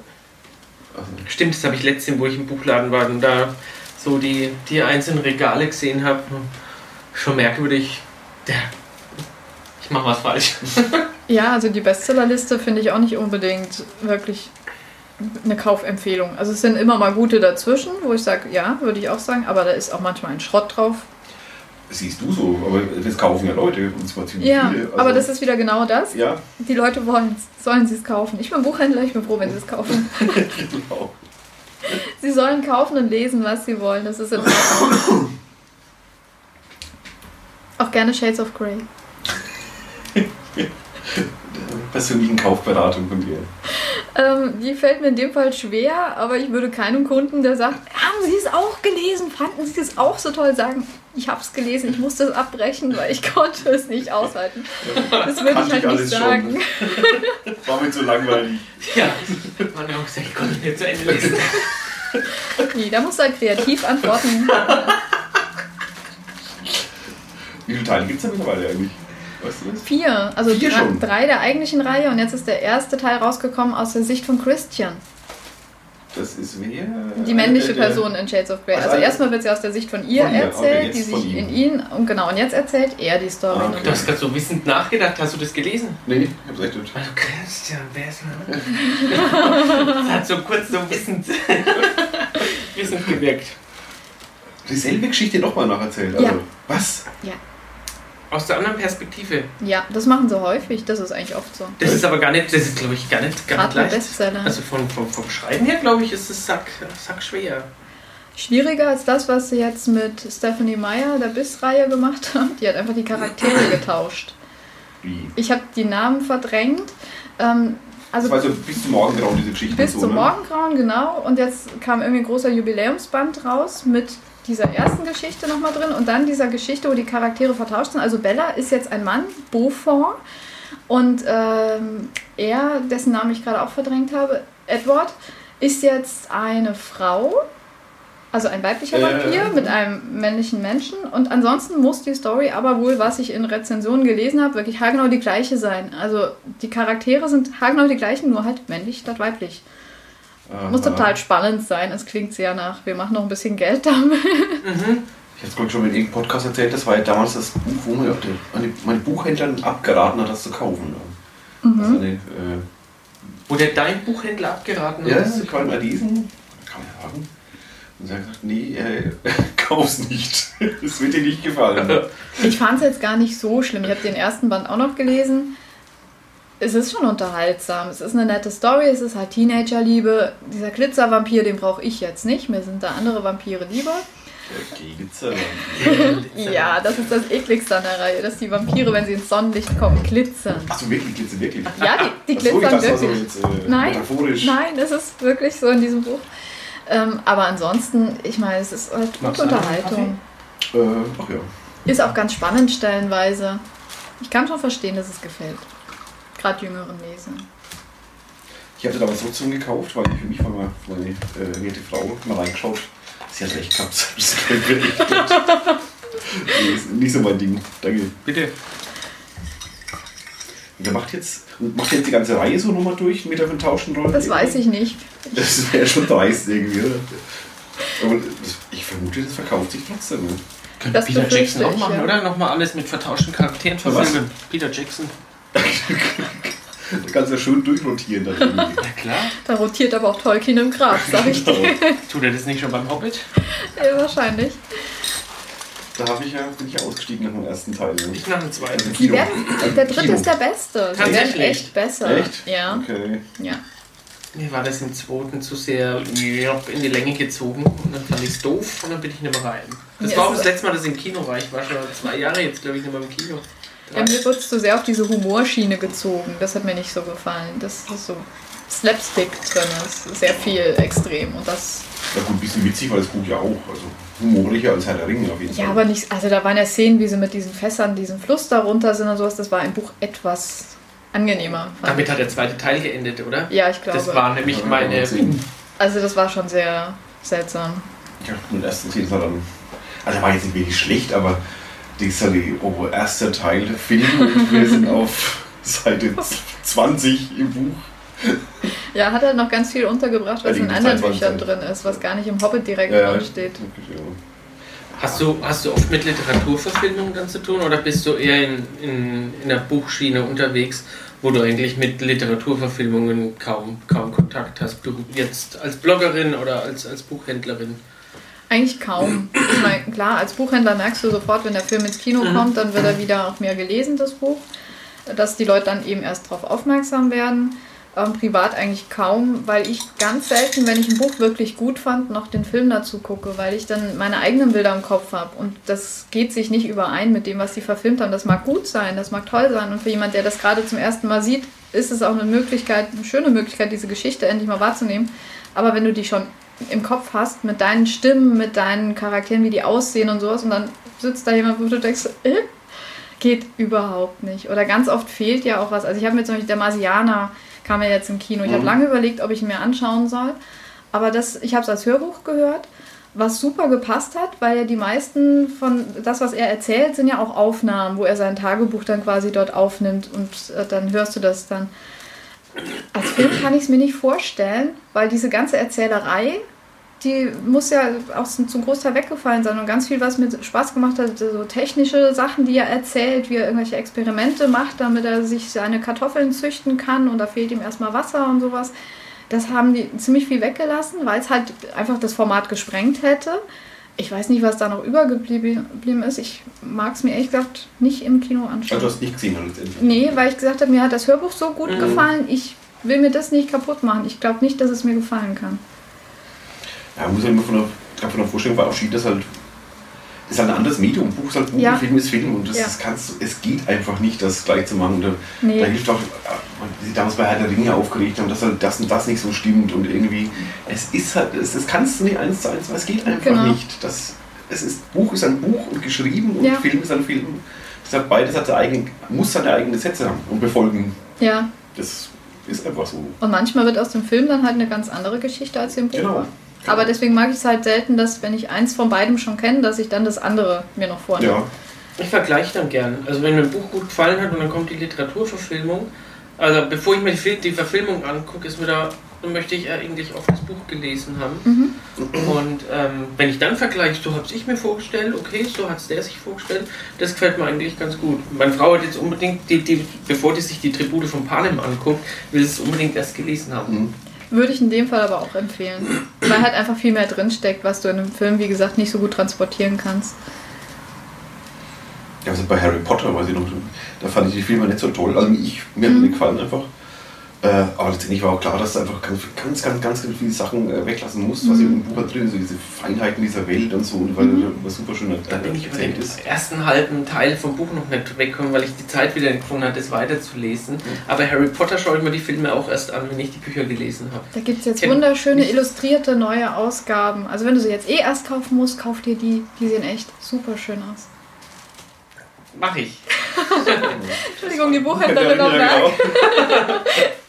Also, Stimmt, das habe ich letztens, wo ich im Buchladen war und da so die, die einzelnen Regale gesehen habe. Schon merkwürdig. Der, ich mache was falsch. Ja, also die Bestsellerliste finde ich auch nicht unbedingt wirklich eine Kaufempfehlung. Also es sind immer mal gute dazwischen, wo ich sage, ja, würde ich auch sagen, aber da ist auch manchmal ein Schrott drauf. Siehst du so, aber das kaufen ja Leute und zwar ziemlich Ja, viele. Also, aber das ist wieder genau das. Ja, Die Leute wollen es, sollen sie es kaufen. Ich bin Buchhändler, ich bin froh, wenn sie es kaufen. genau. Sie sollen kaufen und lesen, was sie wollen. Das ist in Ordnung. Auch gerne Shades of Grey. Persönlichen Kaufberatung von dir. Ähm, die fällt mir in dem Fall schwer, aber ich würde keinem Kunden, der sagt, haben Sie es auch gelesen? Fanden Sie es auch so toll? Sagen, ich habe es gelesen, ich musste es abbrechen, weil ich konnte es nicht aushalten. Das würde ich halt ich nicht sagen. schon. War mir zu langweilig. Ja, man hat gesagt, ich konnte nicht zu Ende lesen. Nee, da muss er kreativ antworten. Wie viele Teile gibt es da mittlerweile eigentlich? Weißt du das? Vier, also Vier drei, schon? drei der eigentlichen Reihe und jetzt ist der erste Teil rausgekommen aus der Sicht von Christian, Das ist wer? die männliche Äh, der- Person in Shades of Grey. Also Also erstmal wird sie aus der Sicht von ihr Von ihr, erzählt, die sich in ihn und genau und jetzt erzählt er die Story. Ah, okay. Du hast gerade so wissend nachgedacht, hast du das gelesen? Nee, ich hab's echt nicht. Also Christian, wer ist denn? Das hat so kurz so wissend, wissend gewirkt. Dieselbe Geschichte nochmal nacherzählt. Also, Ja. was? Aus der anderen Perspektive. Ja, das machen sie häufig, das ist eigentlich oft so. Das ist aber gar nicht, das ist glaube ich gar nicht, gar Gerade nicht leicht. Bestseller. Also von, vom, vom Schreiben her glaube ich ist es sack, sack schwer. Schwieriger als das, was sie jetzt mit Stephanie Meyer, der Biss-Reihe, gemacht haben. Die hat einfach die Charaktere getauscht. Wie? Ich habe die Namen verdrängt. Ähm, also Das war so bis zum Morgengrauen, diese Geschichte. bis so, zum ne? Morgengrauen, genau. Und jetzt kam irgendwie ein großer Jubiläumsband raus mit dieser ersten Geschichte nochmal drin und dann dieser Geschichte, wo die Charaktere vertauscht sind. Also Bella ist jetzt ein Mann, Beaufort. Und ähm, er, dessen Namen ich gerade auch verdrängt habe, Edward, ist jetzt eine Frau. Also ein weiblicher Äh, Vampir mit einem männlichen Menschen. Und ansonsten muss die Story aber wohl, was ich in Rezensionen gelesen habe, wirklich haargenau die gleiche sein. Also die Charaktere sind haargenau die gleichen, nur halt männlich statt weiblich. Muss Aha. total spannend sein. Es klingt sehr nach, wir machen noch ein bisschen Geld damit. Ich habe es schon in irgendeinem Podcast erzählt, das war ja damals das Buch, wo die- meine, meine Buchhändlerin abgeraten hat, das zu kaufen. Mhm. Also eine, äh, Wo der dein Buchhändler abgeraten ja, hat. das kann man lesen, kann man sagen. Und sie hat gesagt, nee, äh, kauf's nicht. Das wird dir nicht gefallen. Ich fand es jetzt gar nicht so schlimm. Ich habe den ersten Band auch noch gelesen. Es ist schon unterhaltsam. Es ist eine nette Story. Es ist halt Teenagerliebe. Dieser Glitzervampir, den brauche ich jetzt nicht. Mir sind da andere Vampire lieber. Glitzer. Ja, das ist das ekligste an der Reihe, dass die Vampire, wenn sie ins Sonnenlicht kommen, glitzern. Achso, wirklich, Glitzer, wirklich. Ja, die, die Ach so, glitzern das war wirklich. so jetzt, äh, Nein, nein, es ist wirklich so in diesem Buch. Ähm, aber ansonsten, ich meine, es ist halt gute Unterhaltung. Äh, ach ja. Ist auch ganz spannend stellenweise. Ich kann schon verstehen, dass es gefällt. Gerade jüngeren Lesern. Ich hatte damals trotzdem gekauft, weil ich für mich war mal meine äh, werte Frau mal reingeschaut. Sie hat recht gehabt. Das gefällt mir echt gut. Ist nicht so mein Ding. Danke. Bitte. Und wer macht jetzt, macht jetzt die ganze Reihe so nochmal durch mit der vertauschten Rolle? Das weiß ich nicht. Das wäre schon dreist irgendwie, oder? Aber ich vermute, das verkauft sich trotzdem. Ne? Könnte Das Peter Jackson auch machen, ja. oder? Nochmal alles mit vertauschten Charakteren verfilmen. Peter Jackson. Da kannst du ja schön durchrotieren. Irgendwie. Na klar. Da rotiert aber auch Tolkien im Grab, sag ich dir. Genau. Tut er das nicht schon beim Hobbit? Ja, wahrscheinlich. Da habe ich ja, bin ich ausgestiegen nach dem ersten Teil. Ne? Ich nach dem zweiten. Die Kino. werden, der dritte Kino. ist der beste. Die werden Tatsächlich? echt besser. Echt? Ja. Okay. ja. Mir war das im zweiten zu sehr in die Länge gezogen und dann fand ich es doof und dann bin ich nicht mehr rein. Das Ja, war auch das letzte Mal, dass ich im Kino war. Ich war schon zwei Jahre jetzt, glaube ich, nicht mehr im Kino. Ja, mir wird es zu sehr auf diese Humorschiene gezogen. Das hat mir nicht so gefallen. Das ist so Slapstick drin ist. Sehr viel extrem. Und das. Ja gut, ein bisschen witzig war das Buch ja auch. Also humoriger als Herr der Ringe auf jeden Fall. Ja, aber nicht. Also da waren ja Szenen, wie sie mit diesen Fässern, diesen Fluss da runter sind und sowas. Das war im Buch etwas angenehmer. Damit hat der zweite Teil geendet, oder? Ja, ich glaube. Das war nämlich Ja, meine. sehen. Also das war schon sehr seltsam. Ja, den ersten Szenen war dann. Also war jetzt nicht wirklich schlecht, aber dieser oh, erster Teil Film und wir sind auf Seite 20 im Buch. Ja, hat er noch ganz viel untergebracht, was Ja, in die anderen 22. Büchern drin ist, was gar nicht im Hobbit direkt Ja, drin steht. Wirklich, ja. Hast du, hast du oft mit Literaturverfilmungen dann zu tun oder bist du eher in, in, in der Buchschiene unterwegs, wo du eigentlich mit Literaturverfilmungen kaum, kaum Kontakt hast? Du jetzt als Bloggerin oder als, als Buchhändlerin? Eigentlich kaum. Ich meine, klar, als Buchhändler merkst du sofort, wenn der Film ins Kino Mhm. kommt, dann wird er wieder auch mehr gelesen, das Buch. Dass die Leute dann eben erst darauf aufmerksam werden. Ähm, privat eigentlich kaum, weil ich ganz selten, wenn ich ein Buch wirklich gut fand, noch den Film dazu gucke, weil ich dann meine eigenen Bilder im Kopf habe. Und das geht sich nicht überein mit dem, was die verfilmt haben. Das mag gut sein, das mag toll sein. Und für jemand, der das gerade zum ersten Mal sieht, ist es auch eine Möglichkeit, eine schöne Möglichkeit, diese Geschichte endlich mal wahrzunehmen. Aber wenn du die schon im Kopf hast, mit deinen Stimmen, mit deinen Charakteren, wie die aussehen und sowas, und dann sitzt da jemand, wo du denkst, äh, geht überhaupt nicht. Oder ganz oft fehlt ja auch was. Also ich habe mir zum Beispiel der Marsianer kam ja jetzt im Kino. Ich habe Mhm. lange überlegt, ob ich ihn mir anschauen soll. Aber das, ich habe es als Hörbuch gehört, was super gepasst hat, weil ja die meisten von das, was er erzählt, sind ja auch Aufnahmen, wo er sein Tagebuch dann quasi dort aufnimmt und äh, dann hörst du das dann. Als Film kann ich es mir nicht vorstellen, weil diese ganze Erzählerei, die muss ja auch zum Großteil weggefallen sein und ganz viel, was mir Spaß gemacht hat, so technische Sachen, die er erzählt, wie er irgendwelche Experimente macht, damit er sich seine Kartoffeln züchten kann und da fehlt ihm erstmal Wasser und sowas. Das haben die ziemlich viel weggelassen, weil es halt einfach das Format gesprengt hätte. Ich weiß nicht, was da noch übergeblieben ist. Ich mag es mir ehrlich gesagt nicht im Kino anschauen. Also du hast nicht gesehen letztendlich. Nee, weil ich gesagt habe, mir hat das Hörbuch so gut Mhm. gefallen, ich will mir das nicht kaputt machen. Ich glaube nicht, dass es mir gefallen kann. Ja, man muss halt immer von der, ich von der Vorstellung verabschieden, dass halt. Das ist halt ein anderes Medium. Buch ist halt Buch, Ja. Film ist Film. Und das, Ja. das kannst es geht einfach nicht, das gleich zu machen. Und da, Nee. da hilft auch, wie sie damals bei Herr der Ringe aufgeregt haben, dass halt das und das nicht so stimmt. Und irgendwie, es ist halt, es, das kannst du nicht eins zu eins, weil es geht einfach Genau. nicht. Das, es ist, Buch ist ein Buch und geschrieben und Ja. Film ist ein Film. Das hat beides hat eigene, muss seine eigenen Sätze haben und befolgen. Ja, Das ist einfach so. und manchmal wird aus dem Film dann halt eine ganz andere Geschichte als im Buch. Genau. Aber deswegen mag ich es halt selten, dass wenn ich eins von beidem schon kenne, dass ich dann das andere mir noch vornehme. Ja. Ich vergleiche dann gern. Also wenn mir ein Buch gut gefallen hat und dann kommt die Literaturverfilmung, also bevor ich mir die, Fil- die Verfilmung angucke, ist mir da, dann möchte ich eigentlich auch das Buch gelesen haben. Mhm. Und ähm, wenn ich dann vergleiche, so habe ich mir vorgestellt, okay, so hat es der sich vorgestellt, das gefällt mir eigentlich ganz gut. Meine Frau hat jetzt unbedingt, die, die, bevor die sich die Tribute von Panem anguckt, will sie es unbedingt erst gelesen haben. Mhm. Würde ich in dem Fall aber auch empfehlen. Weil halt einfach viel mehr drinsteckt, was du in einem Film, wie gesagt, nicht so gut transportieren kannst. Ja, also bei Harry Potter, weiß ich noch, da fand ich die Filme nicht so toll. Also ich, mir Mhm. gefallen einfach. Äh, aber letztendlich war auch klar, dass du einfach ganz, ganz, ganz, ganz viele Sachen äh, weglassen musst, was Mhm. im Buch drin ist, so diese Feinheiten dieser Welt und so, und weil Mhm. was super schön Da bin ich über erzählt den ist. ersten halben Teil vom Buch noch nicht weggekommen, weil ich die Zeit wieder nicht gefunden habe, das weiterzulesen. Aber Harry Potter schaue ich mir die Filme auch erst an, wenn ich die Bücher gelesen habe. Da gibt es jetzt wunderschöne nicht. illustrierte neue Ausgaben. Also wenn du sie jetzt eh erst kaufen musst, kauf dir die. Die sehen echt super schön aus. Mach ich. Entschuldigung, die Buchhändlerin Ja, am Werk.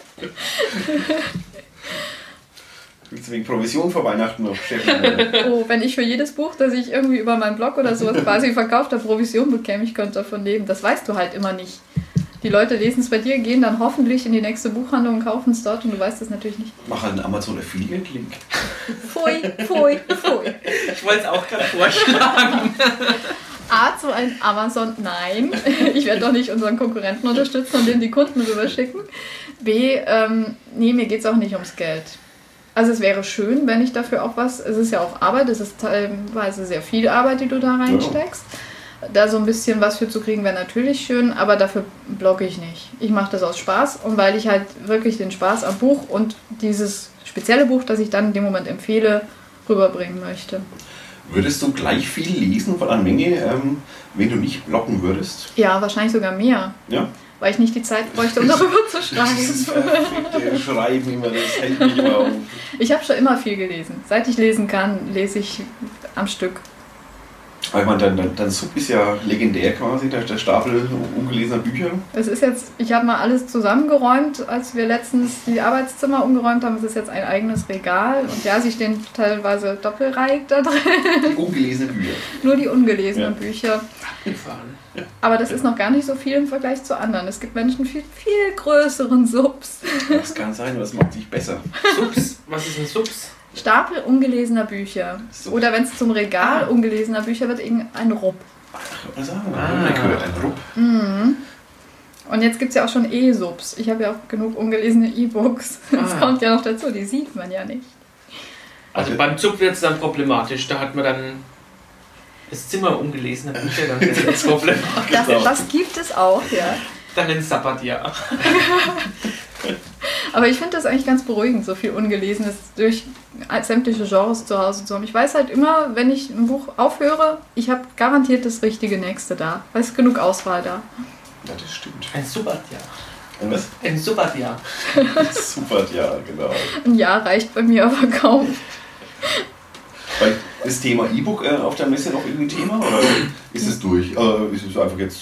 Willst du wegen Provision vor Weihnachten noch beschäftigen? Oh, wenn ich für jedes Buch, das ich irgendwie über meinen Blog oder sowas quasi verkauft habe, Provision bekäme, ich könnte davon leben. Das weißt du halt immer nicht. Die Leute lesen es bei dir, gehen dann hoffentlich in die nächste Buchhandlung und kaufen es dort und du weißt es natürlich nicht. Mach halt einen Amazon Affiliate-Link. Pfui, pfui, pfui. Ich wollte es auch gerade vorschlagen. A, zu ein Amazon, nein. Ich werde doch nicht unseren Konkurrenten unterstützen und denen die Kunden rüberschicken. B, ähm, nee, mir geht es auch nicht ums Geld. Also es wäre schön, wenn ich dafür auch was, es ist ja auch Arbeit, es ist teilweise sehr viel Arbeit, die du da reinsteckst. Da so ein bisschen was für zu kriegen, wäre natürlich schön, aber dafür blogge ich nicht. Ich mache das aus Spaß und weil ich halt wirklich den Spaß am Buch und dieses spezielle Buch, das ich dann in dem Moment empfehle, rüberbringen möchte. Würdest du gleich viel lesen von einer Menge, ähm, wenn du nicht bloggen würdest? Ja, wahrscheinlich sogar mehr. Ja? weil ich nicht die Zeit bräuchte, um darüber zu schreiben. verfickte Schreiben immer, das hält mich immer auf. Ich habe schon immer viel gelesen. Seit ich lesen kann, lese ich am Stück. Weil man dann, dann, dann Sub ist ja legendär quasi, der, der Stapel ungelesener Bücher. Es ist jetzt, ich habe mal alles zusammengeräumt, als wir letztens die Arbeitszimmer umgeräumt haben. Es ist jetzt ein eigenes Regal und ja, sie stehen teilweise doppelreihig da drin. Die ungelesenen Bücher. Nur die ungelesenen Ja. Bücher. Gefahren. Aber das ist noch gar nicht so viel im Vergleich zu anderen. Es gibt Menschen viel, viel größeren Subs. Das kann sein, aber das macht sich besser. Subs? Was ist ein Subs? Stapel ungelesener Bücher. Sub. Oder wenn es zum Regal ungelesener Bücher wird, irgendein Rupp. Was sagen wir? Ah. Ein Rupp. Mhm. Und jetzt gibt es ja auch schon E-Subs. Ich habe ja auch genug ungelesene E-Books. Das Ah. kommt ja noch dazu, die sieht man ja nicht. Also beim Zug wird es dann problematisch. Da hat man dann das Zimmer ungelesener Bücher, dann wird es problematisch. Das, das gibt es auch, ja. Dann ein Sabbatjahr. Aber ich finde das eigentlich ganz beruhigend, so viel Ungelesenes durch sämtliche Genres zu Hause zu haben. Ich weiß halt immer, wenn ich ein Buch aufhöre, ich habe garantiert das richtige nächste da. Weil es ist genug Auswahl da. Ja, das stimmt. Ein Sabbatjahr. Und was? Ein Sabbatjahr. Super, ja, genau. Ein Jahr reicht bei mir aber kaum. Das Thema E-Book äh, auf der Messe noch irgendwie Thema? Oder ist es durch? Äh, ist es einfach jetzt.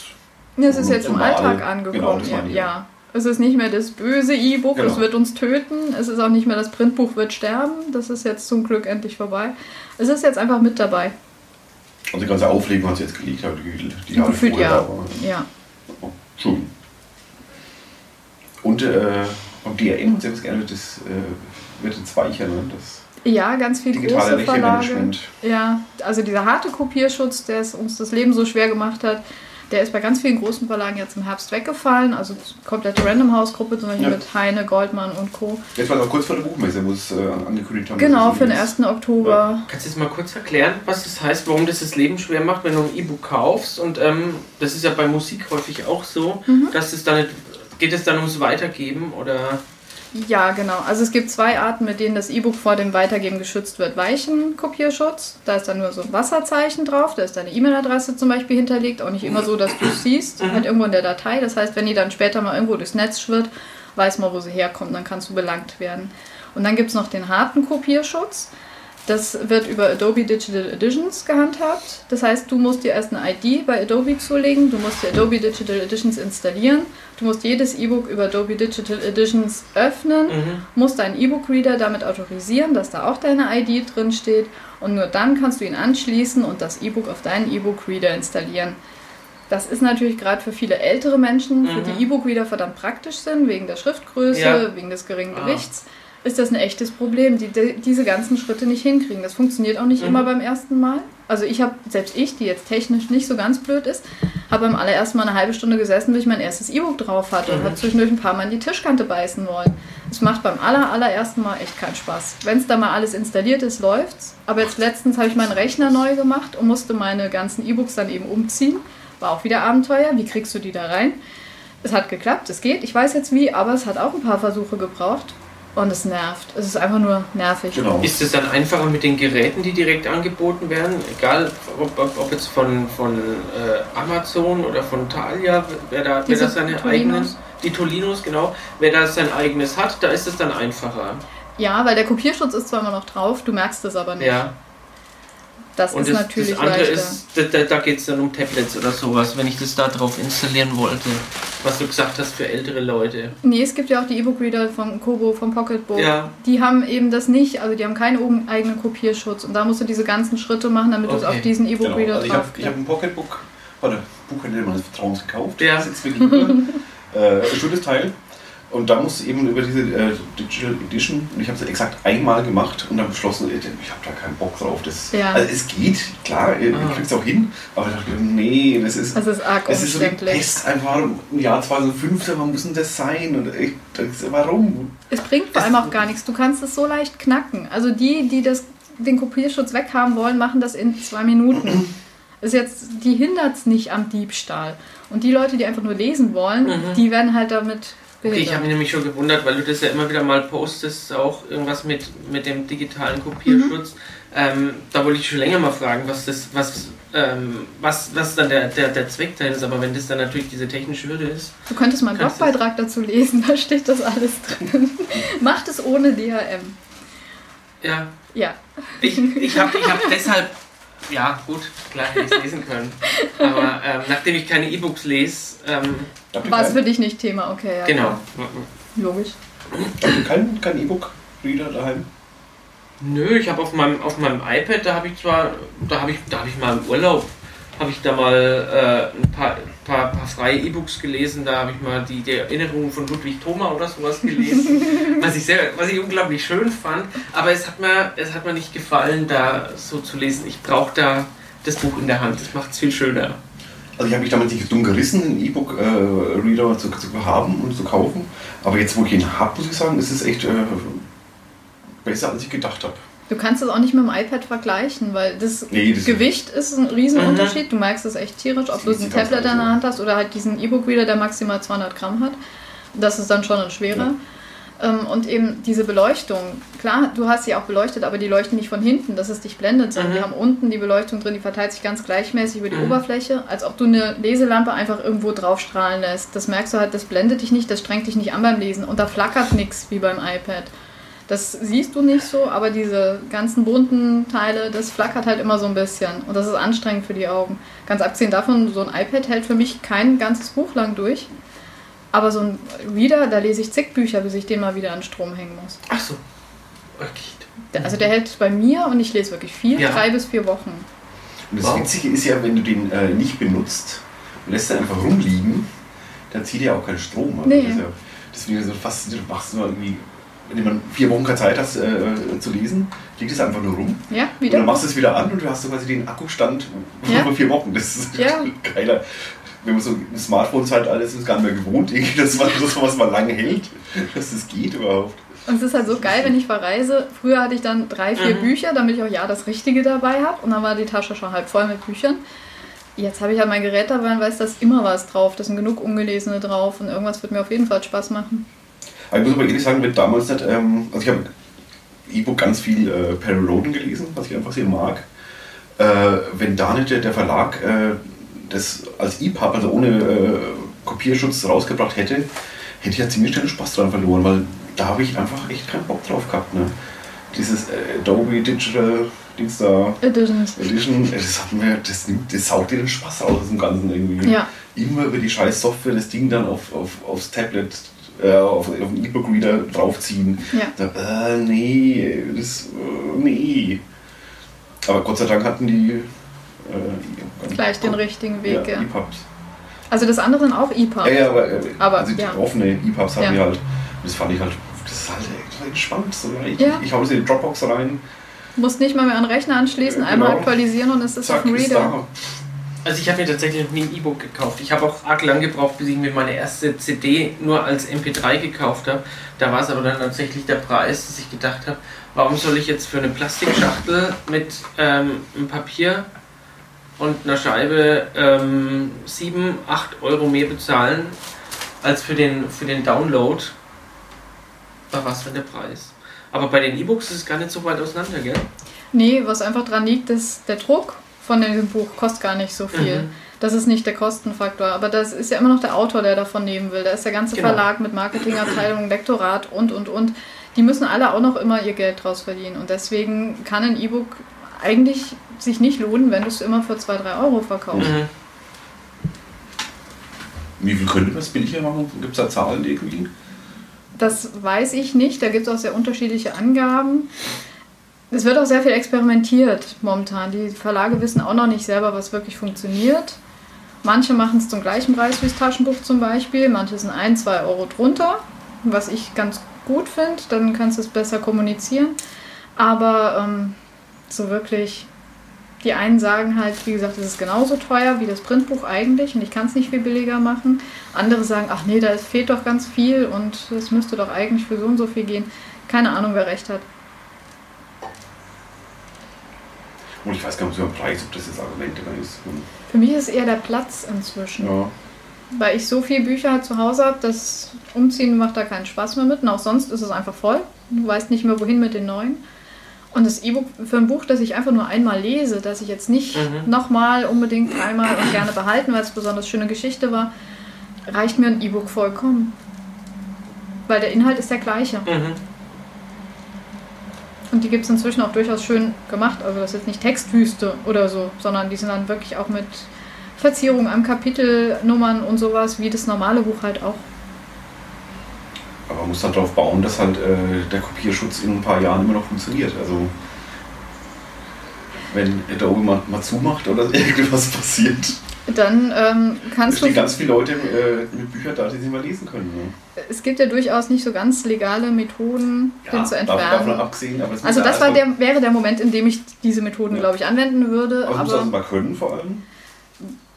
Es ist jetzt im. Alltag Genau, angekommen. das ja, meine ich. ja. Es ist nicht mehr das böse E-Book, Genau. es wird uns töten. Es ist auch nicht mehr das Printbuch wird sterben. Das ist jetzt zum Glück endlich vorbei. Es ist jetzt einfach mit dabei. Und die ganze Aufregung hat sie jetzt gelegt, aber die, die Jahre Gefühlt ja. war. Ja. Oh, schön. Und äh, DRM hat sie jetzt gerne das äh, wird jetzt weicher, ne? Das Ja, ganz viel digitale große Verlage. Ja, also dieser harte Kopierschutz, der es uns das Leben so schwer gemacht hat, der ist bei ganz vielen großen Verlagen jetzt im Herbst weggefallen. Also komplette Random House Gruppe, zum Beispiel Ja. mit Heine, Goldmann und Co. Jetzt war es auch kurz vor der Buchmesse, wo es äh, angekündigt haben. Genau, für den jetzt- 1. Oktober. Kannst du jetzt mal kurz erklären, was das heißt, warum das das Leben schwer macht, wenn du ein E-Book kaufst? Und ähm, das ist ja bei Musik häufig auch so, dass es dann nicht, geht es dann ums Weitergeben oder Ja, genau. Also es gibt zwei Arten, mit denen das E-Book vor dem Weitergeben geschützt wird. Weichen Kopierschutz, da ist dann nur so ein Wasserzeichen drauf, da ist deine E-Mail-Adresse zum Beispiel hinterlegt, auch nicht immer so, dass du es siehst, halt irgendwo in der Datei. Das heißt, wenn die dann später mal irgendwo durchs Netz schwirrt, weiß man, wo sie herkommt, dann kannst du belangt werden. Und dann gibt es noch den harten Kopierschutz. Das wird über Adobe Digital Editions gehandhabt. Das heißt, du musst dir erst eine ID bei Adobe zulegen, du musst dir Adobe Digital Editions installieren, du musst jedes E-Book über Adobe Digital Editions öffnen, Mhm. musst deinen E-Book-Reader damit autorisieren, dass da auch deine ID drin steht und nur dann kannst du ihn anschließen und das E-Book auf deinen E-Book-Reader installieren. Das ist natürlich gerade für viele ältere Menschen, für Mhm. die E-Book-Reader verdammt praktisch sind, wegen der Schriftgröße, Ja. wegen des geringen Ah. Ist das ein echtes Problem, die, die diese ganzen Schritte nicht hinkriegen. Das funktioniert auch nicht Mhm. immer beim ersten Mal. Also ich habe, selbst ich, die jetzt technisch nicht so ganz blöd ist, habe beim allerersten Mal eine halbe Stunde gesessen, bis ich mein erstes E-Book drauf hatte und Mhm. habe zwischendurch ein paar Mal in die Tischkante beißen wollen. Es macht beim aller, allerersten Mal echt keinen Spaß. Wenn es da mal alles installiert ist, läuft's. Aber jetzt letztens habe ich meinen Rechner neu gemacht und musste meine ganzen E-Books dann eben umziehen. War auch wieder Abenteuer. Wie kriegst du die da rein? Es hat geklappt, es geht. Ich weiß jetzt wie, aber es hat auch ein paar Versuche gebraucht. Und es nervt. Es ist einfach nur nervig. Genau. Ist es dann einfacher mit den Geräten, die direkt angeboten werden? Egal, ob, ob, ob jetzt von, von äh, Amazon oder von Thalia, wer da, wer Diese da seine Tolinos. eigenen, die Tolinos, genau, wer da sein eigenes hat, da ist es dann einfacher. Ja, weil der Kopierschutz ist zwar immer noch drauf, du merkst es aber nicht. Ja, Das und ist das, natürlich das andere leichter. ist, da, da, da geht es dann um Tablets oder sowas, wenn ich das da drauf installieren wollte, was du gesagt hast für ältere Leute. Nee, es gibt ja auch die E-Book-Reader von Kobo, vom Pocketbook. Ja. Die haben eben das nicht, also die haben keinen eigenen Kopierschutz. Und da musst du diese ganzen Schritte machen, damit du es Okay. auf diesen Genau. E-Book-Reader Also ich habe drauf ich hab ein Pocketbook bei der Buchhändlerin meines Vertrauens gekauft. Ja. Das ist jetzt wirklich äh, ein schönes Teil. Und da musste eben über diese äh, Digital Edition, und ich habe es exakt einmal gemacht und dann beschlossen, ich habe da keinen Bock drauf. Das, Ja. Also es geht, klar, ihr Ah. kriegt es auch hin, aber ich dachte, nee, das ist, Das ist arg das ist so die umständlich. Pest einfach im Jahr 2015, warum muss denn das sein? Und ich, das, warum? Es bringt vor allem auch gar nichts. Du kannst es so leicht knacken. Also die, die das, den Kopierschutz weghaben wollen, machen das in zwei Minuten. Ist jetzt, die hindert es nicht am Diebstahl. Und die Leute, die einfach nur lesen wollen, Mhm. die werden halt damit Okay, ich habe mich nämlich schon gewundert, weil du das ja immer wieder mal postest, auch irgendwas mit, mit dem digitalen Kopierschutz. Ähm, da wollte ich schon länger mal fragen, was das, was, ähm, was, was dann der, der, der Zweck dahin ist, aber wenn das dann natürlich diese technische Hürde ist. Du könntest Kannst du- Blogbeitrag dazu lesen, da steht das alles drin. Macht es ohne DRM. Ja, Ja. ich, ich habe ich hab deshalb, ja gut, klar hätte ich es lesen können. Aber ähm, nachdem ich keine E-Books lese, ähm, War es für dich nicht Thema, okay. Ja, genau. Logisch. habt ihr kein, kein E-Book-Reader daheim? Nö, ich habe auf meinem, auf meinem iPad, da habe ich zwar, da habe ich, da habe ich mal im Urlaub, habe ich da mal äh, ein paar, paar, paar freie E-Books gelesen, da habe ich mal die, die Erinnerungen von Ludwig Thoma oder sowas gelesen, was ich sehr, was ich unglaublich schön fand, aber es hat mir, es hat mir nicht gefallen, da so zu lesen. Ich brauche da das Buch in der Hand, das macht es viel schöner. Also ich habe mich damals nicht dumm gerissen, einen E-Book-Reader zu, zu haben und zu kaufen. Aber jetzt, wo ich ihn habe, muss ich sagen, ist es echt äh, besser, als ich gedacht habe. Du kannst es auch nicht mit dem iPad vergleichen, weil das, Nee, das- Gewicht ist ein Riesenunterschied. Du merkst es echt tierisch, ob du Das ein Tablet in der. Hand hast oder halt diesen E-Book-Reader, der maximal 200 Gramm hat. Das ist dann schon ein schwerer. Ähm, Und eben diese Beleuchtung. Klar, du hast sie auch beleuchtet, aber die leuchten nicht von hinten, dass es dich blendet, sondern Mhm. die haben unten die Beleuchtung drin, die verteilt sich ganz gleichmäßig über die Mhm. Oberfläche, als ob du eine Leselampe einfach irgendwo drauf strahlen lässt. Das merkst du halt, das blendet dich nicht, das strengt dich nicht an beim Lesen und da flackert nichts wie beim iPad. Das siehst du nicht so, aber diese ganzen bunten Teile, das flackert halt immer so ein bisschen. Und das ist anstrengend für die Augen. Ganz abgesehen davon, so ein iPad hält für mich kein ganzes Buch lang durch. Aber so ein Reader, da lese ich zig Bücher, bis ich den mal wieder an Strom hängen muss. Ach so. Okay. Also der hält bei mir, und ich lese wirklich viel, Ja. drei bis vier Wochen. Und das Wow. Witzige ist ja, wenn du den äh, nicht benutzt und lässt ihn einfach rumliegen, dann zieht er auch keinen Strom. Also Nee. Das ist ja, deswegen ist es so fast, du machst nur irgendwie, wenn du mal vier Wochen keine Zeit hast äh, zu lesen, liegt es einfach nur rum. Ja, Und wieder? dann machst du es wieder an und du hast so quasi den Akkustand Ja. vor vier Wochen. Das ist Ja. geiler. Wenn man so ein Smartphone-Zeitalter ist, ist es gar nicht mehr gewohnt, irgendwie, dass man das sowas mal lange hält, dass das geht überhaupt. Und es ist halt so geil, wenn ich verreise. Früher hatte ich dann drei, vier Mhm. Bücher, damit ich auch ja das Richtige dabei habe. Und dann war die Tasche schon halb voll mit Büchern. Jetzt habe ich halt mein Gerät dabei und weiß, da ist immer was drauf. Da sind genug ungelesene drauf und irgendwas wird mir auf jeden Fall Spaß machen. Aber ich muss aber ehrlich sagen, wenn damals nicht, ähm, also ich habe E-Book ganz viel äh, Perry Roden gelesen, was ich einfach sehr mag. Äh, wenn da nicht der, der Verlag äh, das als EPUB, also ohne äh, Kopierschutz rausgebracht hätte, hätte ich ja ziemlich schnell Spaß dran verloren, weil da habe ich einfach echt keinen Bock drauf gehabt. Ne? dieses äh, Adobe Digital Dings da Editions. Edition, äh, das hat mir, das nimmt, das saugt dir den Spaß aus dem Ganzen irgendwie. Ja. Immer über die scheiß Software das Ding dann auf, auf, aufs Tablet, äh, auf, auf den E-Book-Reader draufziehen. Ja. Da, äh, nee, das, äh, nee. Aber Gott sei Dank hatten die Gleich den richtigen Weg, ja. EPUBs. Also das andere sind auch EPUB. Ja, ja, aber, äh, Aber, also die ja. offene EPUBs haben Ja. die halt. Das fand ich halt, das ist halt entspannt. So, ich, Ja. ich hau das in die Dropbox rein, Musst nicht mal mehr an den Rechner anschließen, Äh, einmal genau. aktualisieren und es ist auf dem ist Reader. da. Also ich habe mir tatsächlich noch nie ein E-Book gekauft. Ich habe auch arg lang gebraucht, bis ich mir meine erste CD nur als MP3 gekauft habe. Da war es aber dann tatsächlich der Preis, dass ich gedacht habe, warum soll ich jetzt für eine Plastikschachtel mit ähm, einem Papier und einer Scheibe ähm, 7, 8 Euro mehr bezahlen als für den, für den Download? War was für der Preis? Aber bei den E-Books ist es gar nicht so weit auseinander, gell? Nee, was einfach dran liegt, ist der Druck von dem Buch kostet gar nicht so viel. Mhm. Das ist nicht der Kostenfaktor, aber das ist ja immer noch der Autor, der davon nehmen will. Da ist der ganze Genau. Verlag mit Marketingabteilung, Lektorat und, und, und. Die müssen alle auch noch immer ihr Geld draus verdienen. Und deswegen kann ein E-Book eigentlich sich nicht lohnen, wenn du es immer für 2, 3 Euro verkaufst. Mhm. Wie viel könnte man es billiger machen? Gibt es da Zahlen irgendwie? Das weiß ich nicht. Da gibt es auch sehr unterschiedliche Angaben. Es wird auch sehr viel experimentiert momentan. Die Verlage wissen auch noch nicht selber, was wirklich funktioniert. Manche machen es zum gleichen Preis wie das Taschenbuch zum Beispiel. Manche sind ein, zwei Euro drunter, was ich ganz gut finde. Dann kannst du es besser kommunizieren. Aber ähm, so wirklich, die einen sagen halt, wie gesagt, es ist genauso teuer wie das Printbuch eigentlich und ich kann es nicht viel billiger machen. Andere sagen, ach nee, da fehlt doch ganz viel und es müsste doch eigentlich für so und so viel gehen. Keine Ahnung, wer recht hat. Und ich weiß gar nicht, so ein Preis, ob das jetzt Argument immer ist. Für mich ist eher der Platz inzwischen. Ja. Weil ich so viele Bücher zu Hause habe, das Umziehen macht da keinen Spaß mehr mit. Und auch sonst ist es einfach voll. Du weißt nicht mehr, wohin mit den neuen. Und das E-Book für ein Buch, das ich einfach nur einmal lese, das ich jetzt nicht Mhm. nochmal unbedingt einmal und gerne behalten, weil es besonders schöne Geschichte war, reicht mir ein E-Book vollkommen. Weil der Inhalt ist der gleiche. Mhm. Und die gibt es inzwischen auch durchaus schön gemacht. Also das ist jetzt nicht Textwüste oder so, sondern die sind dann wirklich auch mit Verzierung am Kapitel, Nummern und sowas, wie das normale Buch halt auch. Aber man muss dann darauf bauen, dass halt äh, der Kopierschutz in ein paar Jahren immer noch funktioniert. Also wenn Adobe mal, mal zumacht oder irgendwas passiert, Dann ähm, kannst stehen du. ganz viele Leute äh, mit Büchern da, die sie mal lesen können. Ne? Es gibt ja durchaus nicht so ganz legale Methoden, den zu davon, davon entfernen. abgesehen. Aber es Also ja das war der, wäre der Moment, in dem ich diese Methoden, Ja. glaube ich, anwenden würde. Aber es muss das Aber mal können vor allem.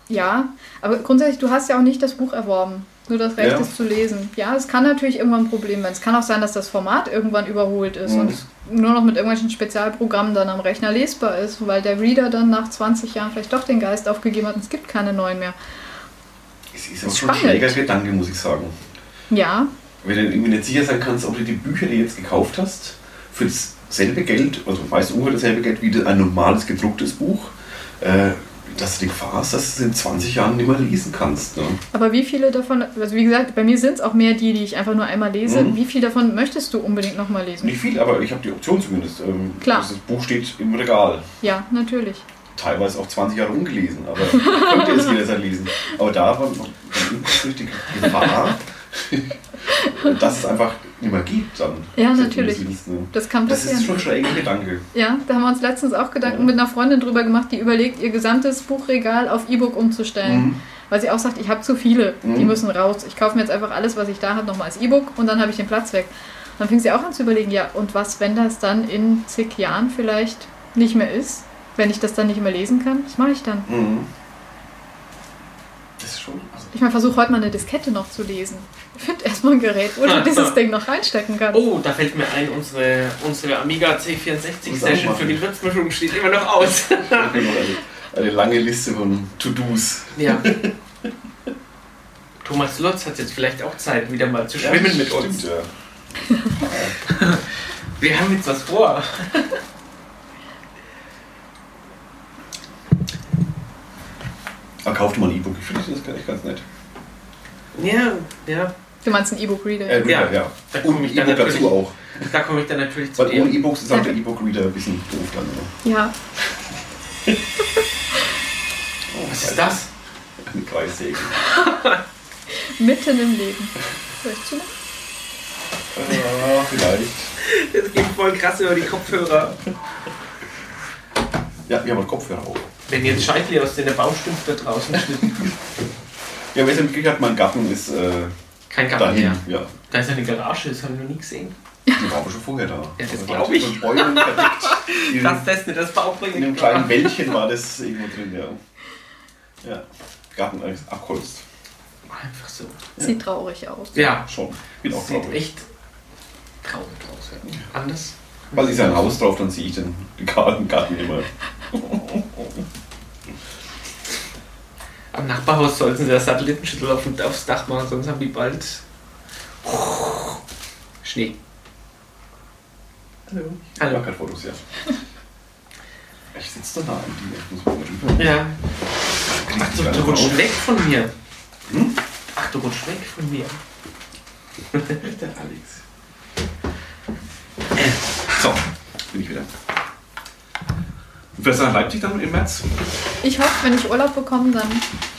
ja, aber grundsätzlich, du hast ja auch nicht das Buch erworben. Nur das Recht, Ja. es zu lesen. Ja, es kann natürlich irgendwann ein Problem sein. Es kann auch sein, dass das Format irgendwann überholt ist Mhm. und es nur noch mit irgendwelchen Spezialprogrammen dann am Rechner lesbar ist, weil der Reader dann nach 20 Jahren vielleicht doch den Geist aufgegeben hat und es gibt keine neuen mehr. Es ist auch schon ein schräger Gedanke, muss ich sagen. Ja, Wenn du irgendwie nicht sicher sein kannst, ob du die Bücher, die du jetzt gekauft hast, für dasselbe Geld, also meist ungefähr dasselbe Geld wie ein normales gedrucktes Buch, äh, dass du die Gefahr hast, dass du es in 20 Jahren nicht mehr lesen kannst. Ne? aber wie viele davon, also wie gesagt, bei mir sind es auch mehr die, die ich einfach nur einmal lese. Mhm. Wie viel davon möchtest du unbedingt nochmal lesen? Nicht viel, aber ich habe die Option zumindest. Ähm, Klar. Das Buch steht im Regal. Ja, natürlich. Teilweise auch 20 Jahre ungelesen, aber man könnte es jederzeit lesen. Aber da war war durch die Gefahr, dass es einfach mehr gibt dann. Ja, natürlich. Das kann Das passieren. ist schon ein schräger Gedanke. Ja, da haben wir uns letztens auch Gedanken Ja. mit einer Freundin drüber gemacht, die überlegt, ihr gesamtes Buchregal auf E-Book umzustellen. Mhm. Weil sie auch sagt, ich habe zu viele, die Mhm. müssen raus. Ich kaufe mir jetzt einfach alles, was ich da habe, nochmal als E-Book und dann habe ich den Platz weg. Dann fing sie auch an zu überlegen, ja, und was, wenn das dann in zig Jahren vielleicht nicht mehr ist? Wenn ich das dann nicht mehr lesen kann, was mache ich dann? Mhm. Das ist schon. Also, Ich meine, versuche heute mal eine Diskette noch zu lesen. Ich finde erstmal ein Gerät, wo du dieses Ding noch reinstecken kannst. Oh, da fällt mir ein, unsere, unsere Amiga C64 Muss auch Session für die Würzmischung steht immer noch aus. eine, eine lange Liste von To-Dos. ja. Thomas Lutz hat jetzt vielleicht auch Zeit, wieder mal zu schwimmen Ja, mit stimmt, uns. Ja. Wir haben jetzt was vor. Aber kauft mal ein E-Book. Ich finde das echt ganz nett. Ja, ja. Du meinst ein E-Book-Reader? Äh, Ja. ja. Da komme ich dann E-Book natürlich- dazu auch. Da komme ich dann natürlich zu Weil ohne. E-Books ist auch der E-Book-Reader ein bisschen doof dann, oder? Ja, Was ist das? Eine Kreissäge. mitten im Leben. Soll ich zumachen? Äh, vielleicht. Das geht voll krass über die Kopfhörer. Ja, wir haben einen Kopfhörer auf. Wenn jetzt Scheitli aus den Baumstumpf da draußen schnitten. Ja, wer es mitgekriegt hat, mein Garten ist äh, Kein Garten dahin. mehr. Ja, Da ist eine Garage, das haben wir noch nie gesehen. die war aber schon vorher da. das Also glaub war ich. Bäumen verdeckt. In, Das ist nicht das Bauprojekt. in einem kleinen Wäldchen war das irgendwo drin, ja. Ja, Garten ist abholzt. Einfach so. Sieht traurig aus. Ja, Schon. Bin auch sieht traurig. echt traurig aus. Ja. Anders. Weil ist ja ein Haus drauf, dann sehe ich den Garten, Garten immer. Am Nachbarhaus sollten sie das Satellitenschüttel auf, aufs Dach machen, sonst haben die bald Schnee. Hallo. Hallo. Ich mag gerade Fotos, ja. Ich sitze da nah an dir. Ich muss mal rüber. Ja. Ach, du, du rutschst weg von mir. Hm? Ach, du rutschst weg von mir. Der Alex. So, bin ich wieder. Fährst du nach Leipzig dann im März? Ich hoffe, wenn ich Urlaub bekomme, dann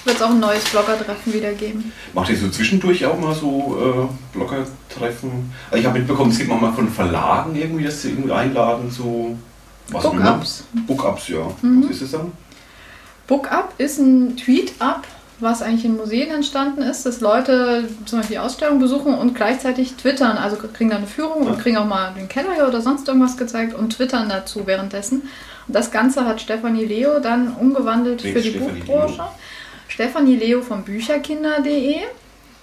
wird es auch ein neues Blogger-Treffen wieder geben. Macht ihr so zwischendurch auch mal so äh, Blogger-Treffen? Also ich habe mitbekommen, es gibt manchmal von Verlagen irgendwie, dass sie irgendwie einladen immer. Book-Ups. Book-Ups, ja. Mhm. Was ist das dann? Book-Up ist ein Tweet-Up, was eigentlich in Museen entstanden ist, dass Leute zum Beispiel die Ausstellung besuchen und gleichzeitig twittern, also kriegen da eine Führung und kriegen auch mal den Keller oder sonst irgendwas gezeigt und twittern dazu währenddessen. Und das Ganze hat Stefanie Leo dann umgewandelt Wer für die Stefanie Buchbranche. Leo? Stefanie Leo von Bücherkinder.de,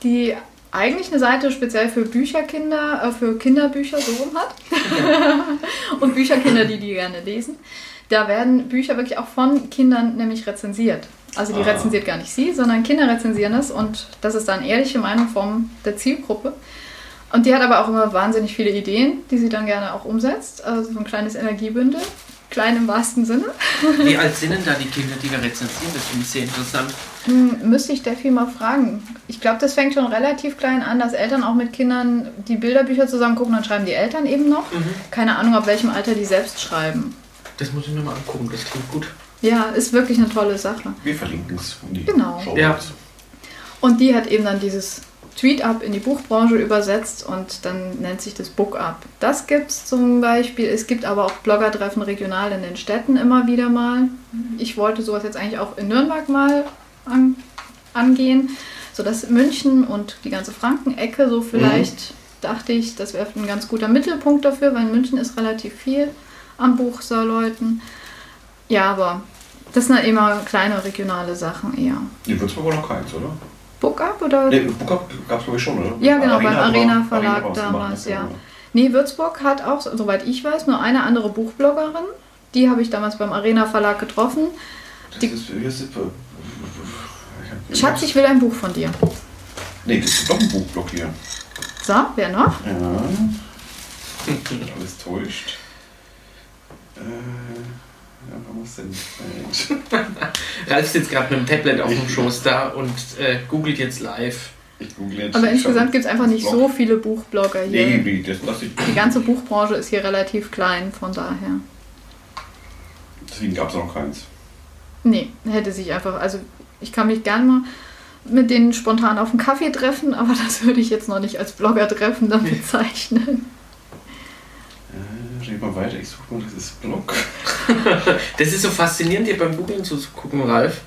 die eigentlich eine Seite speziell für Bücherkinder, äh, für Kinderbücher so rum hat. und Bücherkinder, die die gerne lesen. Da werden Bücher wirklich auch von Kindern nämlich rezensiert. Also die Ah. rezensiert gar nicht sie, sondern Kinder rezensieren es und das ist dann ehrliche Meinung von der Zielgruppe. Und die hat aber auch immer wahnsinnig viele Ideen, die sie dann gerne auch umsetzt. Also so ein kleines Energiebündel, klein im wahrsten Sinne. Wie alt sind denn da die Kinder, die wir rezensieren? Das finde ich sehr interessant. Hm, müsste ich Steffi mal fragen. Ich glaube, das fängt schon relativ klein an, dass Eltern auch mit Kindern die Bilderbücher zusammen gucken, dann schreiben die Eltern eben noch. Keine Ahnung, ab welchem Alter die selbst schreiben. Das muss ich mir mal angucken, das klingt gut. Ja, ist wirklich eine tolle Sache. Wir verlinken es in die Genau. Show Ja. Und die hat eben dann dieses Tweet-Up in die Buchbranche übersetzt und dann nennt sich das Book-Up. Das gibt es zum Beispiel. Es gibt aber auch Bloggertreffen regional in den Städten immer wieder mal. Ich wollte sowas jetzt eigentlich auch in Nürnberg mal an, angehen, sodass München und die ganze Franken-Ecke so vielleicht, dachte ich, das wäre ein ganz guter Mittelpunkt dafür, weil in München ist relativ viel am Buchserleuten. Ja, aber das sind halt immer kleine regionale Sachen eher. In Würzburg war noch keins, oder? Book-Up oder? Ne, Book-Up gab es glaube ich schon, oder? Ja, genau, beim war- Arena Verlag war's damals, ja. Nee, Würzburg hat auch, soweit ich weiß, nur eine andere Buchbloggerin. Die habe ich damals beim Arena Verlag getroffen. Das Die- ist, wie ist das? Schatz, ich will ein Buch von dir. Nee, das ist doch ein Buchblock hier. So, wer noch? Ja. Alles täuscht. Äh, ja, was muss denn? Ralf sitzt gerade mit dem Tablet auf dem Schoß da und äh, googelt jetzt live. Ich google jetzt. Aber insgesamt gibt es einfach nicht Blog. so viele Buchblogger hier. Nee, nee, das lasse ich. Die ganze Buchbranche ist hier relativ klein, von daher. Deswegen gab es noch keins. Nee, hätte sich einfach, also ich kann mich gerne mal mit denen spontan auf einen Kaffee treffen, aber das würde ich jetzt noch nicht als Blogger-Treffen dann bezeichnen. Red mal weiter, ich suche mal dieses Blog. Das ist so faszinierend, dir beim Googlen zuzugucken, Ralf.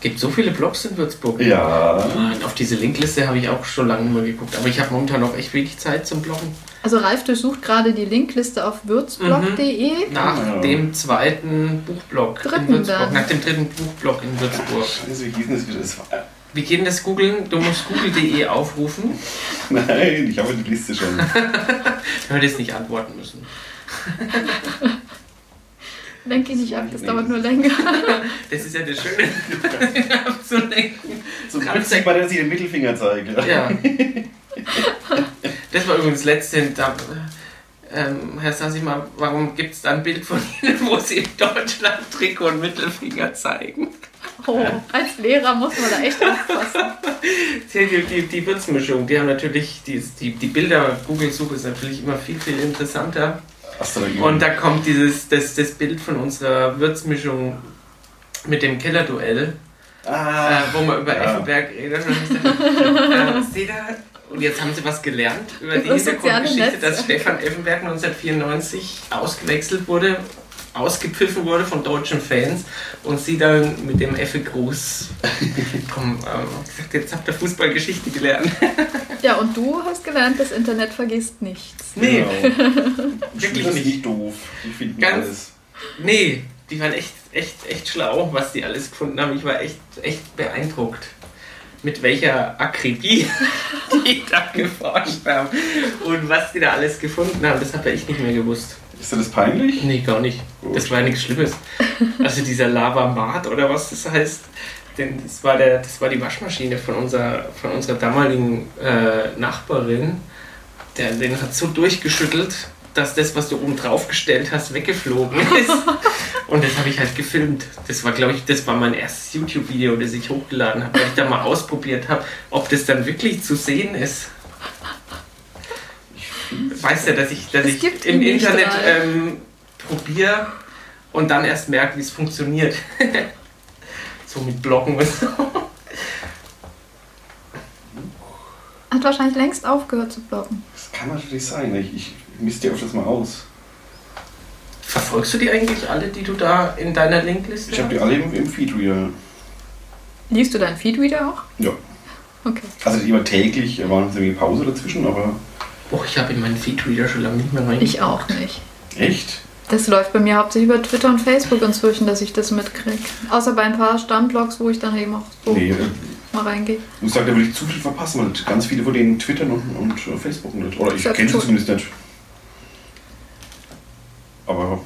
Gibt so viele Blogs in Würzburg. Ja. Und auf diese Linkliste habe ich auch schon lange mal geguckt, aber ich habe momentan noch echt wenig Zeit zum Bloggen. Also Ralf durchsucht gerade die Linkliste auf würzblog.de. Nach Ja. dem zweiten Buchblog Dritten in Würzburg. dann. Nach dem dritten Buchblog in Würzburg. Scheiße, wie hieß das wieder? Das war, Wie geht denn das googeln? Du musst google.de aufrufen. nein, ich habe die Liste schon. Ich hätte jetzt nicht antworten müssen. Lenk ihn nicht ab, das dauert nur länger. Das ist ja das Schöne, abzulenken. Zum Glück sieht man, dass ich den Mittelfinger zeige. Ja. Das war übrigens letztens, da, ähm, Herr Sassima, warum gibt es da ein Bild von Ihnen, wo Sie in Deutschland Trikot und Mittelfinger zeigen? Oh, als Lehrer muss man da echt aufpassen. Die, die, die, die Würzmischung, die haben natürlich, die, die, die Bilder, Google-Suche ist natürlich immer viel, viel interessanter. Und da kommt dieses, das, das Bild von unserer Würzmischung mit dem Kellerduell, ah, äh, wo man über ja. Effenberg redet. Und äh, seht ihr, und jetzt haben sie was gelernt über die Hintergrundgeschichte, dass Stefan Effenberg 1994 ausgewechselt wurde, ausgepfiffen wurde von deutschen Fans und sie dann mit dem Effe-Gruß komm, ähm, gesagt, jetzt habt ihr Fußballgeschichte gelernt. Ja, und du hast gelernt, das Internet vergisst nichts. Nee, Genau. Wirklich nicht. nicht doof. Die finden Ganz- alles. nee, die waren echt, echt, echt schlau, was die alles gefunden haben. Ich war echt, echt beeindruckt. Mit welcher Akribie die da geforscht haben und was die da alles gefunden haben, das habe ich nicht mehr gewusst. Ist dir das peinlich? Nee, gar nicht. Das war ja nichts Schlimmes. Also dieser Lavamat oder was das heißt, denn das war, der, das war die Waschmaschine von unserer, von unserer damaligen äh, Nachbarin. Der, den hat so durchgeschüttelt, dass das, was du oben drauf gestellt hast, weggeflogen ist. Und das habe ich halt gefilmt. Das war, glaube ich, das war mein erstes YouTube-Video, das ich hochgeladen habe, weil ich da mal ausprobiert habe, ob das dann wirklich zu sehen ist. Weißt ja, dass ich, dass Es ich gibt im. Internet ähm, probiere und dann erst merke, wie es funktioniert. so mit Blocken und so. Hat wahrscheinlich längst aufgehört zu blocken. Das kann natürlich sein. Ich, ich misst dir öfters mal aus. Verfolgst du die eigentlich alle, die du da in deiner Linkliste Ich habe die alle im, im Feedreader. Liest du dein Feed wieder auch? Ja. Okay. Also immer täglich, äh, war noch irgendwie Pause dazwischen, aber Oh, ich habe in meinen Feedreader schon lange nicht mehr rein. Ich auch nicht. echt? Das läuft bei mir hauptsächlich über Twitter und Facebook inzwischen, dass ich das mitkriege. Außer bei ein paar Stammblogs, wo ich dann eben auch so Nee, mal reingehe. ich muss sagen, da würde ich zu viel verpassen, weil ganz viele von denen twittern und, und äh, Facebooken nicht. Oder ich kenne sie zumindest nicht. Aber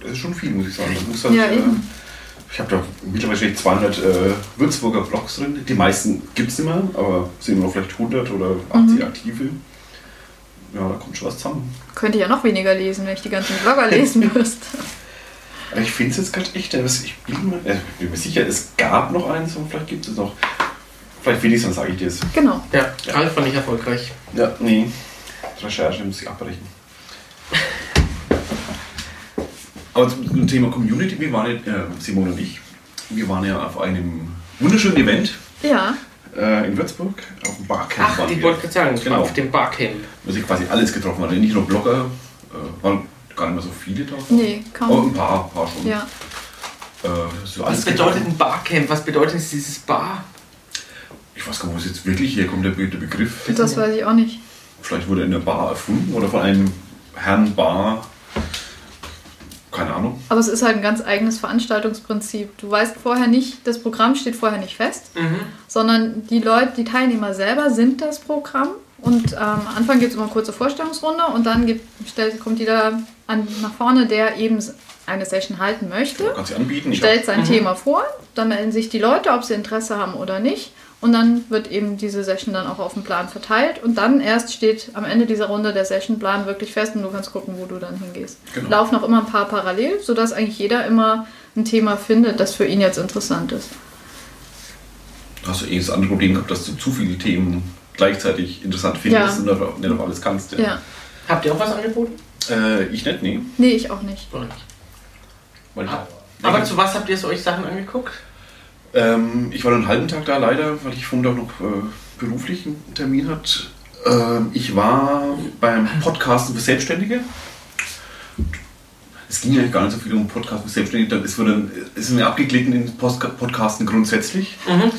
das ist schon viel, muss ich sagen. Ich, muss halt, Ja, äh, ich habe da mittlerweile steht 200 äh, Würzburger Blogs drin. Die meisten gibt es nicht mehr, aber es sind immer noch vielleicht 100 oder 80 Mhm. aktive. Ja, da kommt schon was zusammen. Könnte ich ja noch weniger lesen, wenn ich die ganzen Blogger lesen müsste. Aber ich finde es jetzt gerade echt, ich bin mir, äh, ich bin mir sicher, es gab noch eins und vielleicht gibt es noch. Vielleicht will ich es, dann sage ich dir es. Genau. Ja, Karl fand ich erfolgreich. Ja, nee. Recherche muss ich abbrechen. Aber zum Thema Community, wir waren ja, äh, Simon und ich, wir waren ja auf einem wunderschönen Event Ja, äh, in Würzburg, auf dem Barcamp. Ach, ich wir. wollte gerade sagen, Genau. auf dem Barcamp. Wo sich quasi alles getroffen hat. Nicht nur Blogger, äh, waren gar nicht mehr so viele da. nee, Aber kaum. ein paar, paar schon. Ja. Äh, so Was bedeutet getroffen. ein Barcamp? Was bedeutet dieses Bar? Ich weiß gar nicht, wo es jetzt wirklich herkommt, der, der Begriff. Das weiß ich auch nicht. Vielleicht wurde er in der Bar erfunden oder von einem Herrn Bar. Aber es ist halt ein ganz eigenes Veranstaltungsprinzip. Du weißt vorher nicht, das Programm steht vorher nicht fest, Mhm. sondern die Leute, die Teilnehmer selber sind das Programm. Und ähm, am Anfang gibt es immer eine kurze Vorstellungsrunde und dann gibt, stellt, kommt jeder an, nach vorne, der eben eine Session halten möchte. Kannst du anbieten. Stellt sein Mhm. Thema vor, dann melden sich die Leute, ob sie Interesse haben oder nicht. Und dann wird eben diese Session dann auch auf dem Plan verteilt. Und dann erst steht am Ende dieser Runde der Sessionplan wirklich fest und du kannst gucken, wo du dann hingehst. Genau. Laufen auch immer ein paar parallel, sodass eigentlich jeder immer ein Thema findet, das für ihn jetzt interessant ist. hast du eh das andere Problem gehabt, dass du zu viele Themen gleichzeitig interessant findest Ja. und aber nicht auf alles kannst. Ja. Habt ihr auch was angeboten? Äh, ich nicht, nee. Nee, ich auch nicht. Weil ich, Aber zu was habt ihr es euch Sachen angeguckt? Ähm, ich war nur einen halben Tag da leider, weil ich Montag noch äh, beruflich einen Termin hatte. Ähm, ich war beim Podcasten für Selbstständige. Es ging ja gar nicht so viel um Podcasten für Selbstständige. Das wurde dann, ist mir abgeglitten in Podcasten grundsätzlich. Mhm.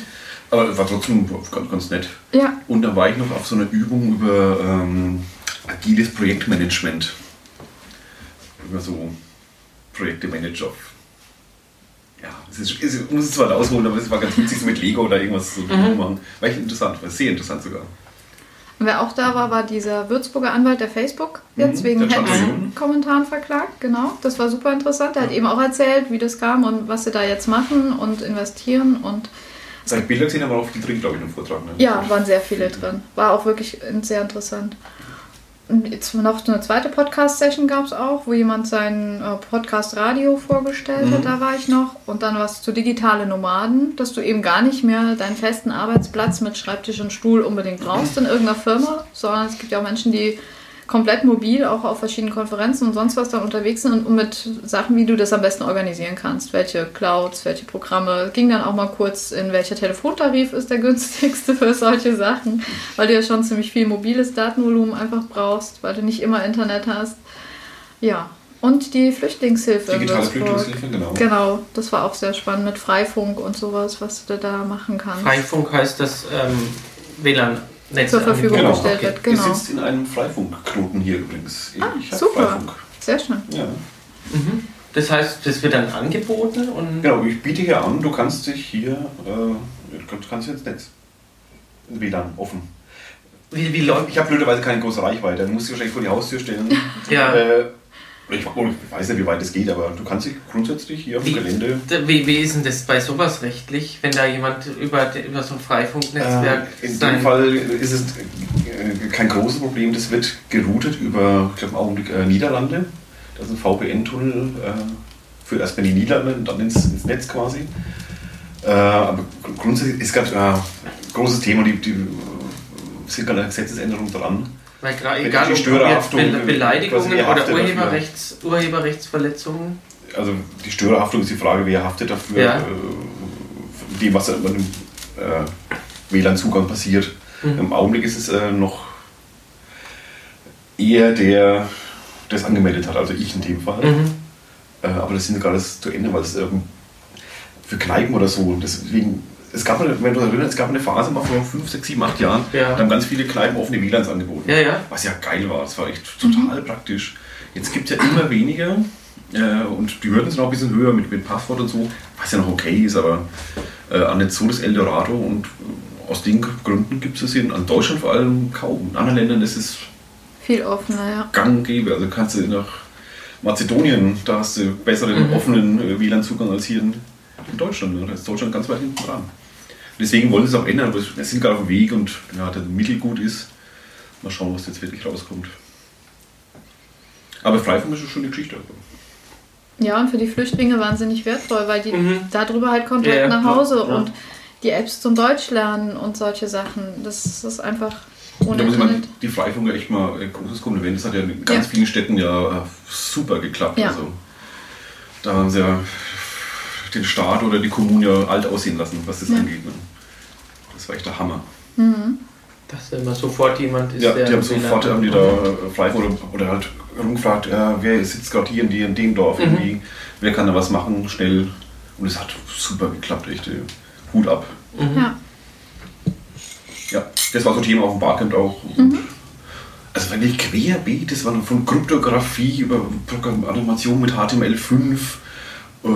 Aber war trotzdem ganz, ganz nett. Ja, Und da war ich noch auf so einer Übung über ähm, agiles Projektmanagement. Über so Projekte manage auf. Ja, es ist, ich muss es zwar ausholen, aber es war ganz witzig so mit Lego oder irgendwas so Mhm. machen. War echt interessant, war sehr interessant sogar. Und wer auch da war, war dieser Würzburger Anwalt, der Facebook jetzt Mhm, wegen. Hetz-Kommentaren verklagt. Genau, das war super interessant. Der hat eben auch erzählt, wie das kam und was sie da jetzt machen und investieren. Und Seit ich Bilder habe, war auch viel drin, glaube ich, im Vortrag. Ne? ja, waren sehr viele drin. War auch wirklich sehr interessant. Jetzt noch eine zweite Podcast-Session gab es auch, wo jemand sein äh, Podcast-Radio vorgestellt hat, Mhm. da war ich noch. Und dann was zu digitale Nomaden, dass du eben gar nicht mehr deinen festen Arbeitsplatz mit Schreibtisch und Stuhl unbedingt brauchst in irgendeiner Firma, sondern es gibt ja auch Menschen, die komplett mobil auch auf verschiedenen Konferenzen und sonst was dann unterwegs sind und, mit Sachen, wie du das am besten organisieren kannst. Welche Clouds, welche Programme. Ging dann auch mal kurz in welcher Telefontarif ist der günstigste für solche Sachen, weil du ja schon ziemlich viel mobiles Datenvolumen einfach brauchst, weil du nicht immer Internet hast. Ja. Und die Flüchtlingshilfe. in Digitale. Flüchtlingshilfe, genau. Genau, das war auch sehr spannend mit Freifunk und sowas, was du da machen kannst. Freifunk heißt das ähm, WLAN-Netz. Zur Verfügung Genau. gestellt wird. Ihr Genau. sitzt in einem Freifunkknoten hier übrigens. Ah, ich hab super. Freifunk. Sehr schön. Ja. Mhm. Das heißt, das wird dann angeboten und Genau, ich biete hier an, du kannst dich hier, äh, du kannst ins Netz. WLAN offen. wie, wie läuft Ich habe blöderweise keine große Reichweite, dann musst du wahrscheinlich vor die Haustür stellen. Ja. Äh, ich, weiß nicht, wie weit es geht, aber du kannst dich grundsätzlich hier auf dem Gelände. Wie, wie ist denn das bei sowas rechtlich, wenn da jemand über, über so ein Freifunknetzwerk Äh, in dem Fall ist es äh, kein großes Problem, das wird geroutet über, ich glaube im Augenblick äh, Niederlande. Das ist ein VPN-Tunnel äh, für erstmal die Niederlande und dann ins, ins Netz quasi. Äh, aber gr- grundsätzlich ist gerade äh, ein großes Thema, die, die äh, sind gerade eine Gesetzesänderung dran. Weil gerade egal die ob jetzt Be Beleidigungen oder? Urheberrechts, Urheberrechtsverletzungen. Also die Störerhaftung ist die Frage, wer haftet dafür, Ja. äh, dem, was an einem äh, WLAN-Zugang passiert. Mhm. Im Augenblick ist es äh, noch eher der, der es angemeldet hat, also ich in dem Fall. Mhm. Äh, aber das sind gerade zu Ende, weil es ähm, für Kneipen oder so, deswegen, es gab, eine- wenn du dich erinnerst, es gab eine Phase mal vor 5, 6, 7, 8 Jahren, Ja. da haben ganz viele Kneipen offene WLANs angeboten. Ja, ja. Was ja geil war, das war echt total praktisch. Jetzt gibt es ja immer weniger äh, und die Hürden sind auch ein bisschen höher mit, mit Passwort und so, was ja noch okay ist, aber äh, auch nicht so das Eldorado und äh, aus den Gründen gibt es es in an Deutschland vor allem kaum. In anderen Ländern ist es Viel offener, ja. gang und gäbe. Also kannst du nach Mazedonien, da hast du besseren offenen äh, WLAN-Zugang als hier in, in Deutschland. Da ist Deutschland ganz weit hinten dran. Deswegen wollen sie es auch ändern, aber wir sind gerade auf dem Weg und ja, der Mittelgut ist. Mal schauen, was jetzt wirklich rauskommt. Aber Freifunk ist eine schöne Geschichte. Ja, und für die Flüchtlinge wahnsinnig wertvoll, weil die Mhm. darüber halt Kontakt Ja, nach Hause ja. und die Apps zum Deutsch lernen und solche Sachen. Das ist einfach ohne da muss ich mal die Freifunker echt mal ein großes Kompliment. Das hat ja in ganz Ja. vielen Städten ja äh, super geklappt. Ja. Also, da haben sie ja den Staat oder die Kommune ja alt aussehen lassen, was das Ja. angeht. Ne? Das war echt der Hammer. Dass da immer sofort jemand ist, Ja, der die haben sofort haben die da äh, Freifunk oder, oder halt rumgefragt, ja, wer sitzt gerade hier in, die, in dem Dorf Mhm. irgendwie, wer kann da was machen, schnell. Und es hat super geklappt, echt. äh, Hut ab. Mhm. Ja. Ja, das war so ein Thema auf dem Barcamp auch. Mhm. Also wenn ich querbeet, das war von Kryptographie über Programm- Animation mit HTML5, äh,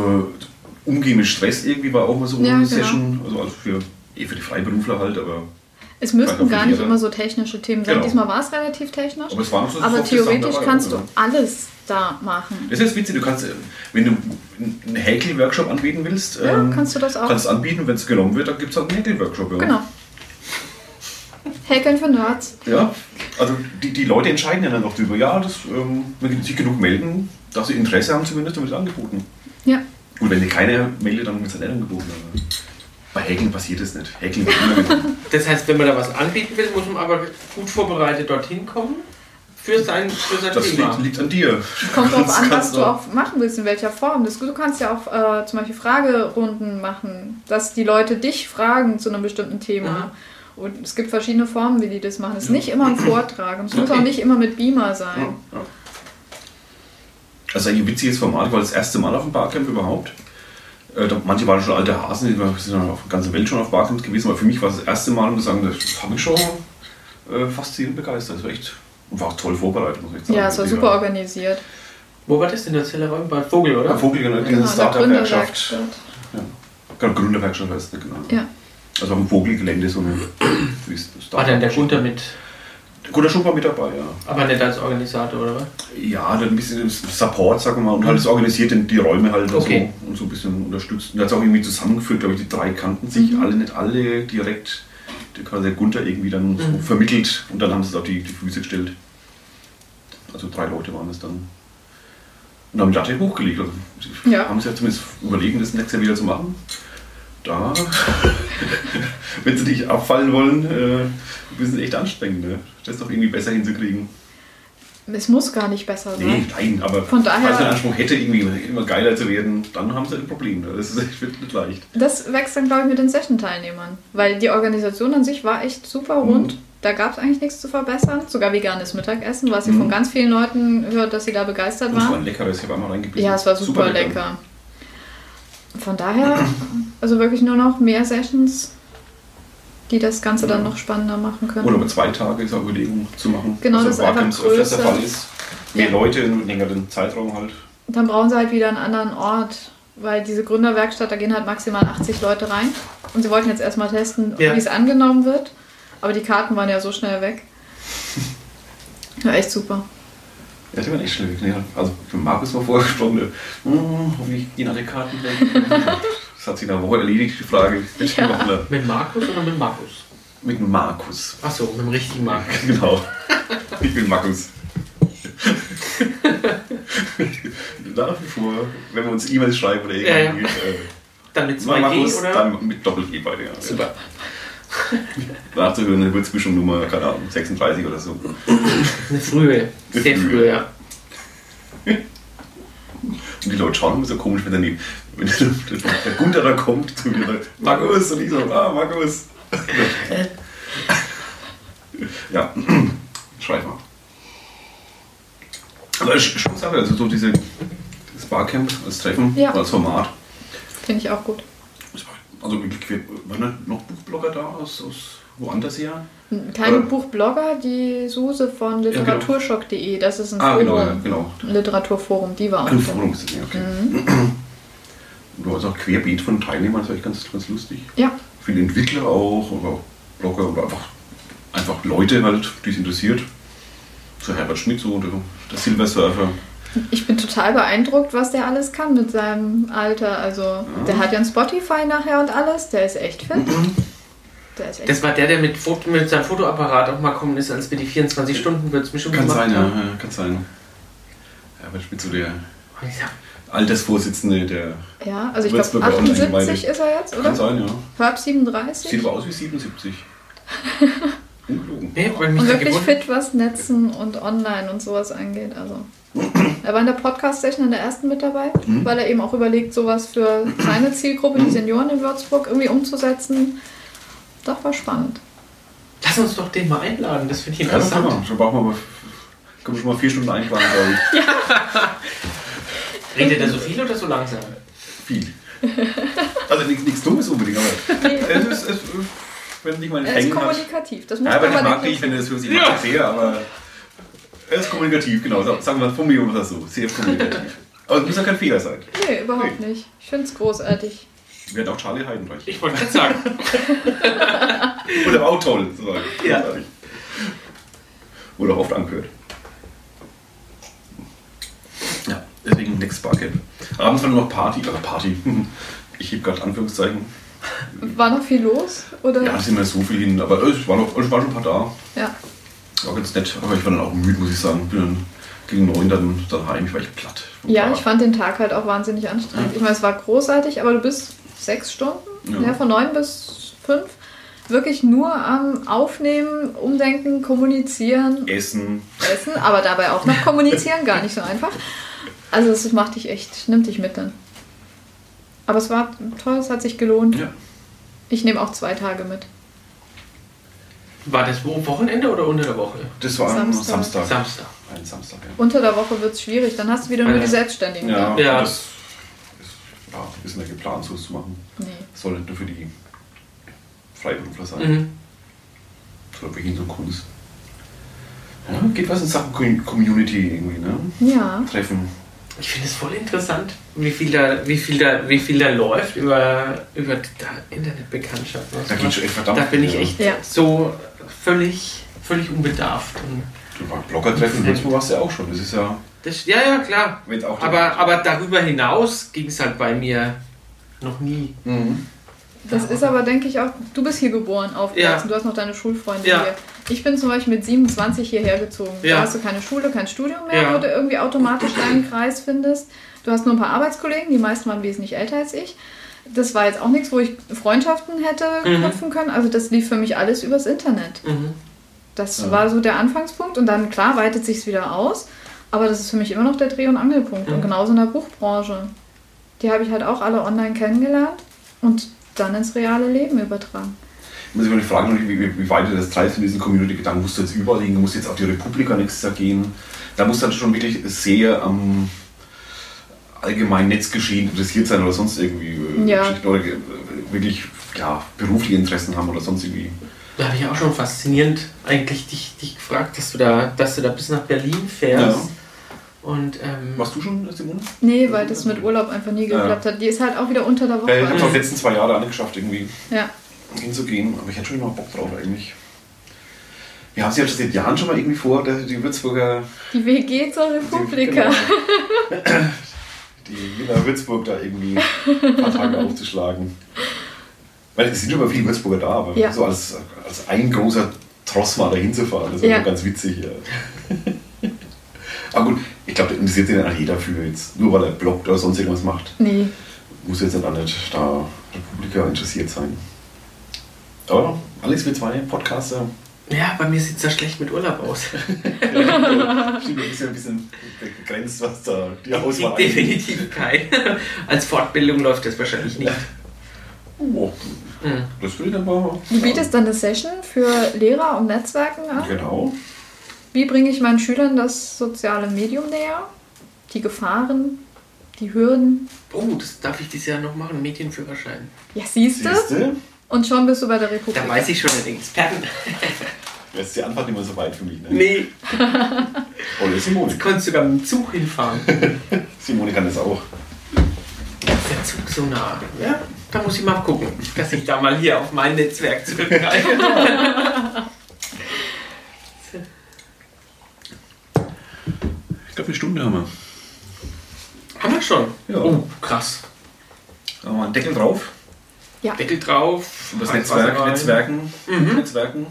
Umgehen mit Stress irgendwie war auch mal so Ja, eine genau. Session, also, also für, eh für die Freiberufler halt, aber, Es müssten gar nicht immer so technische Themen sein. Genau. Diesmal war es relativ technisch. aber so Aber theoretisch dabei, kannst du oder? alles da machen. Das ist witzig, du kannst, äh, wenn du einen Häkel-Workshop anbieten willst, Ja, ähm, kannst du das auch. kannst anbieten, wenn es genommen wird, dann gibt es halt einen Häkel-Workshop. Ja. Genau. Häkeln für Nerds. Ja, also die, die Leute entscheiden ja dann auch drüber. Ja, das, ähm, wenn sich genug melden, dass sie Interesse haben, zumindest dann wird es angeboten. Ja. Gut, wenn sich keiner meldet, dann wird es halt nicht angeboten. Aber bei Häkeln passiert das nicht. Häkeln wird immer genommen. Das heißt, wenn man da was anbieten will, muss man aber gut vorbereitet dorthin kommen für sein, für sein Das Thema. liegt, liegt an dir. Kommt drauf Das an, was du auch machen willst, in welcher Form. Das, du kannst ja auch äh, zum Beispiel Fragerunden machen, dass die Leute dich fragen zu einem bestimmten Thema. Und es gibt verschiedene Formen, wie die das machen. Es ist nicht immer ein Vortrag und es muss Okay. auch nicht immer mit Beamer sein. Ja, ja. Also ein witziges Format, ich war das erste Mal auf dem Barcamp überhaupt. Äh, Manche waren schon alte Hasen, die waren- sind auf der ganzen Welt schon auf Barcamps gewesen, aber für mich war es das erste Mal und das habe ich schon äh, faszinierend begeistert. Das war echt war auch toll vorbereitet, muss ich sagen. Ja, es war super organisiert. Wo war das denn? Der Zellerräum? Bei Vogel, oder? Ja, Vogel, genau, diese Genau, in der Startup-Werkschaft. Gründerwerkstatt. Genau, Gründerwerkstatt heißt es, genau. Ja. Also auf dem Vogelgelände so eine wie ist das, War denn der Gunter mit, Guter Schub war mit dabei, ja. aber nicht als Organisator, oder was? Ja, dann ein bisschen Support, sagen wir mal, und halt das organisiert die Räume halt Okay. so und so ein bisschen unterstützt. Und hat es auch irgendwie zusammengeführt, glaube ich, die drei kannten sich Mhm. alle, nicht alle direkt. Der quasi Gunther irgendwie dann so Mhm. vermittelt und dann haben sie es auf die, die Füße gestellt. Also drei Leute waren es dann. Und haben die Latte hochgelegt. Also, sie Ja. haben sich ja zumindest überlegen, das nächste Jahr wieder zu machen. Da, wenn sie nicht abfallen wollen, äh, müssen sie echt anstrengend. Ne? Das doch irgendwie besser hinzukriegen. Es muss gar nicht besser sein. Nee, nein, aber Von daher- falls den Anspruch hätte, irgendwie immer geiler zu werden, dann haben sie ein Problem. ne? Das ist echt wird nicht leicht. Das wächst dann, glaube ich, mit den Session-Teilnehmern. Weil die Organisation an sich war echt super rund. Mhm. Da gab es eigentlich nichts zu verbessern. Sogar veganes Mittagessen, was ich Mhm. von ganz vielen Leuten hört, dass sie da begeistert Und es war waren. ein leckeres, ich habe einmal reingebissen. Ja, es war super, lecker. Von daher, also wirklich nur noch mehr Sessions, die das Ganze dann noch spannender machen können. Oder über zwei Tage ist auch Überlegung zu machen. Genau, also das ist einfach öfters der größer. Fall ist. Mehr Ja. Leute in einem längeren Zeitraum halt. Dann brauchen sie halt wieder einen anderen Ort, weil diese Gründerwerkstatt, da gehen halt maximal 80 Leute rein. Und sie wollten jetzt erstmal testen, Ja. wie es angenommen wird. Aber die Karten waren ja so schnell weg. Ja, echt super. Ja, die waren echt schnell weg. Nee, Also mit Markus war vorher gesprochen, der, hm, hoffentlich gehen alle Karten weg. Das hat sich nach einer Woche erledigt, die Frage. Ja. Mit Markus oder mit Markus? Mit Markus. Achso, mit dem richtigen Markus. Genau. Ich bin Markus. Nach wie vor, wenn wir uns E-Mails schreiben oder Ja, ja. irgendwie. Äh, Dann mit 2G Markus, oder? dann mit Doppel-G beide. Ja. Super. Nachzuhören, eine Würzmischung Nummer, keine Ahnung, 36 oder so. Eine frühe. Sehr frühe. frühe, ja. Und die Leute schauen immer so komisch, wenn, dann die, wenn der, der Gunther da kommt zu mir und sagt, Markus, und ich so, ah, Markus. ja, schreib mal. Aber ist schon Sache, also so diese, das Barcamp als Treffen, Ja. als Format. Finde ich auch gut. Also waren noch Buchblogger da aus, aus woanders her? Kein Oder- Buchblogger, die Suse von genau. literaturschock.de, das ist ein Ah, Forum, genau, ja, genau. Literaturforum, die war auch Ein. Forum okay. Mhm. Du hast auch querbeet von Teilnehmern, das war echt ganz, ganz lustig. Ja, viele Entwickler auch, oder auch Blogger oder einfach, einfach Leute halt, die es interessiert. So Herbert Schmidt, so der, der Silver Surfer. ich bin total beeindruckt, was der alles kann mit seinem Alter. Also, der hat ja ein Spotify nachher und alles, der ist echt fit. Der ist echt Das war der, der mit, Foto, mit seinem Fotoapparat auch mal gekommen ist, als wir die 24-Stunden-Würzmischung Kann gemacht sein, ja, haben. ja, kann sein. Herbert Schmidt, so der Und ich sag, Altersvorsitzende, der. Ja, also ich glaube beworben, 78 eigentlich, ist er jetzt, Kann oder? sein, ja. Herb Sieht 37. aber aus wie 77. Ungelogen. nee, Und wirklich fit, was Netzen und Online und sowas angeht. Also. Er war in der Podcast-Session in der ersten mit dabei, Mhm. weil er eben auch überlegt, sowas für seine Zielgruppe, die Senioren in Würzburg, irgendwie umzusetzen. Doch, war spannend. Lass uns doch den mal einladen, das finde ich Ja, das kann interessant. man. Schon brauchen wir aber. Können wir schon mal vier Stunden einplanen, glaube ich. Redet er so viel oder so langsam? Viel. Also nichts, Dummes unbedingt, aber. es ist, es, wenn dich mal Er ist kommunikativ. Das muss Ja, aber man ich aber mag nicht- dich, wenn du das für sich ja. sehr, aber er ist kommunikativ, genau. Sa- Sagen wir mal, formulieren wir das so. Sehr kommunikativ. Aber es muss ja kein Fehler sein. Nee, überhaupt Nee. nicht. Ich finde es großartig. Wir hatten auch Charlie Heidenreich. Ich wollte gerade sagen. Und er war auch toll. So. Ja. Großartig. Wurde auch oft angehört. Ja, deswegen Next Barcamp. Abends war nur noch Party, also Party. Ich heb gerade Anführungszeichen. War noch viel los? Oder? Ja, es ist immer so viel hin, aber es war, noch, es war schon ein paar da. Ja. War ganz nett, aber ich war dann auch müde, muss ich sagen. Bin dann gegen neun dann daheim, ich war echt platt. vom Ja, ich fand den Tag halt auch wahnsinnig anstrengend. Ich meine, es war großartig, aber du bist sechs Stunden, Ja. ja. von neun bis fünf, wirklich nur am Aufnehmen, Umdenken, Kommunizieren, Essen. Essen, aber dabei auch noch kommunizieren, gar nicht so einfach. Also es macht dich echt, nimmt dich mit dann. Aber es war toll, es hat sich gelohnt. Ja. Ich nehme auch zwei Tage mit. War das wo- Wochenende oder unter der Woche? Das war am Samstag. Samstag. Samstag. Ein Samstag, ja. Unter der Woche wird es schwierig, dann hast du wieder nur Ja. die Selbstständigen. Ja, da. Ja. das ist ja, ein bisschen geplant, so zu machen. Nee. Das soll nicht nur für die Freiberufler sein. Mhm. Das soll wirklich so Kunst. Ja, geht was in Sachen Com- Community irgendwie, ne? Ja. Treffen. Ich finde es voll interessant, wie viel da, wie viel da, wie viel da läuft über, über die Internetbekanntschaft. Da geht schon echt verdammt Da bin ich echt Ja. so völlig, völlig unbedarft. Du Blogger-Treffen, manchmal warst du ja auch schon. Das ist ja, das, ja, ja, klar. Aber, aber darüber hinaus ging es halt bei mir noch nie. Mhm. Das Ja, ist aber, denke ich, auch, du bist hier geboren, aufgewachsen, Ja. du hast noch deine Schulfreunde Ja. hier. Ich bin zum Beispiel mit 27 hierher gezogen. Ja. Da hast du keine Schule, kein Studium mehr, Ja. wo du irgendwie automatisch deinen Kreis findest. Du hast nur ein paar Arbeitskollegen, die meisten waren wesentlich älter als ich. Das war jetzt auch nichts, wo ich Freundschaften hätte Mhm. knüpfen können. Also das lief für mich alles übers Internet. Mhm. Das Ja. war so der Anfangspunkt und dann, klar, weitet sich wieder aus. Aber das ist für mich immer noch der Dreh- und Angelpunkt. Und Mhm. genauso in der Buchbranche. Die habe ich halt auch alle online kennengelernt und dann ins reale Leben übertragen. Ich muss mich fragen, wie, wie, wie weit du das treibst in diesen Community-Gedanken. Musst du jetzt überall hingehen, musst jetzt auf die Republika nächstes Jahr gehen. Da muss dann schon wirklich sehr am allgemeinen Netzgeschehen interessiert sein oder sonst irgendwie äh, Ja. Oder wirklich ja, berufliche Interessen haben oder sonst irgendwie. Da habe ich auch schon faszinierend eigentlich dich, dich gefragt, dass du da, dass du da bis nach Berlin fährst. Ja. Und ähm, Warst du schon, Simone? Nee, weil das mit Urlaub einfach nie Ja. geklappt hat. Die ist halt auch wieder unter der Woche. Ja, ich habe es auch die letzten zwei Jahre auch nicht geschafft, irgendwie Ja. Hinzugehen, aber ich hätte schon immer Bock drauf eigentlich. Wir haben es ja schon seit Jahren schon mal irgendwie vor, die Würzburger, Die WG zur Republika. Genau. die Villa Würzburg da irgendwie ein paar Tage aufzuschlagen. Weil es sind schon mal viele Würzburger da, aber Ja. so als, als ein großer Tross mal da hinzufahren, das ist Ja. ganz witzig. Ja. aber gut, ich glaube, da interessiert sich dann auch jeder für jetzt, nur weil er bloggt oder sonst irgendwas macht. Nee. muss jetzt auch nicht da Republika interessiert sein. Aber Alex, wir zwei Podcaster, ja, bei mir sieht es ja schlecht mit Urlaub aus. stimmt, ein bisschen, ein bisschen begrenzt, was da die Auswahl angeht. Definitiv kein. Als Fortbildung läuft das wahrscheinlich nicht. Oh, das will ich dann mal. Du bietest dann eine Session für Lehrer und Netzwerken an. Genau. Wie bringe ich meinen Schülern das soziale Medium näher? Die Gefahren, die Hürden. Oh, das darf ich dieses Jahr noch machen, Medienführerschein. Ja, siehst du? Und schon bist du bei der Republik. Da weiß ich schon den Experten. Jetzt ist die Antwort nicht mehr so weit für mich. Ne? Nee, Oder Simone. du konntest sogar mit dem Zug hinfahren. Simone kann das auch. Ist der Zug so nah? Ja, da muss ich mal gucken, dass ich da mal hier auf mein Netzwerk zurückgreife. Ich glaube, eine Stunde haben wir. Haben wir schon? Ja. Oh, krass. Da haben wir einen Deckel drauf. Deckel drauf. Das Netzwerk. Netzwerken. Mhm. Netzwerken.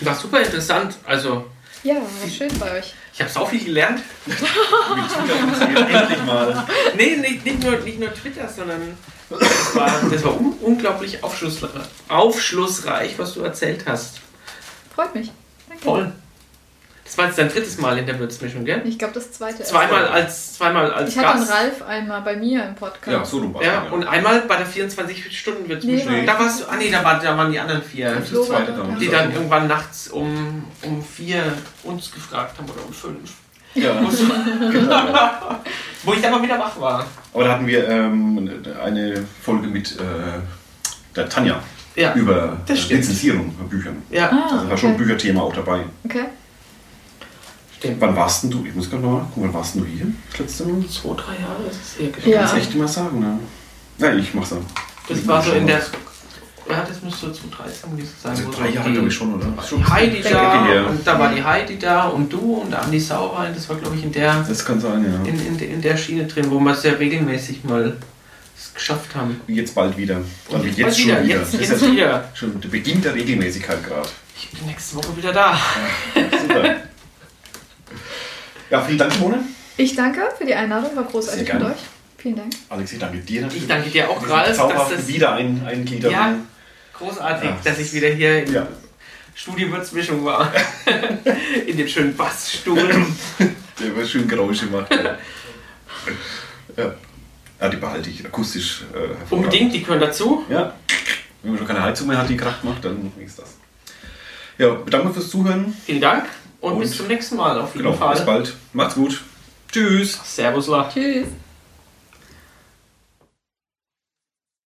War super interessant. Also, Ja, war schön bei euch. ich habe so viel gelernt. Wie Twitter funktioniert. Endlich mal. Nee, nicht, nicht, nur, nicht nur Twitter, sondern das war, das war un unglaublich aufschlussreich, aufschlussreich, was du erzählt hast. Freut mich. Danke. Voll. Das war jetzt dein drittes Mal in der Würzmischung, gell? Ich glaube, das zweite. Zweimal als, zweimal als Ich hatte einen Gast. Ralf einmal bei mir im Podcast. Ja, so rum war's Ja, dann, und einmal bei der 24-Stunden-Würzmischung. Nee, da warst du, ah nee, da, war, da waren die anderen vier. Das das zweite dann. Die dann irgendwann nachts um, um vier uns gefragt haben oder um fünf. Ja, genau. Wo ich dann mal wieder wach war. Aber da hatten wir ähm, eine Folge mit äh, der Tanja Ja. über äh. Lizenzierung von Büchern. Ja, Ah, Also da war schon ein okay. Bücherthema auch dabei. Okay. Stimmt. Wann warst denn du? Ich muss gerade mal gucken, wann warst denn du hier? Das letzte Mal? Zwei, drei Jahre ist es Ich gewesen. Ja. kann es echt immer sagen. Ne? Ja, ich mach's dann. Das war so in der. Ja, das müsste so 2013 gewesen sein. Also drei so Jahre glaube ich schon, oder? Die Heidi Ja, da ja. und da war die Heidi da und du und der Andi Saurein, das war glaube ich in der, Das kann sein, ja. in, in, in der Schiene drin, wo wir sehr regelmäßig mal es geschafft haben. Jetzt bald wieder. Bald jetzt wieder, schon wieder. jetzt- das ist jetzt ja wieder. schon der Beginn der Regelmäßigkeit gerade. Ich bin nächste Woche wieder da. Super. ja, vielen Dank, Simone. Ich danke für die Einladung, war großartig mit euch. Vielen Dank. Alex, ich danke dir natürlich. Ich danke dir auch, Ralf, dass Zauberhaften das wieder ein, eingliedern. Ja. großartig, Ja. dass ich wieder hier in Ja. Studio Würzmischung war. in dem schönen Bassstuhl. Der immer schön Geräusche macht. ja. ja, die behalte ich akustisch äh, hervorragend. Unbedingt, die gehören dazu. Ja. Wenn man schon keine Heizung mehr hat, die Kraft macht, dann ist das. Ja, danke fürs Zuhören. Vielen Dank und, Und- bis zum nächsten Mal auf jeden Genau, bis Fall. bald. Macht's gut. Tschüss. Servus, La. Tschüss.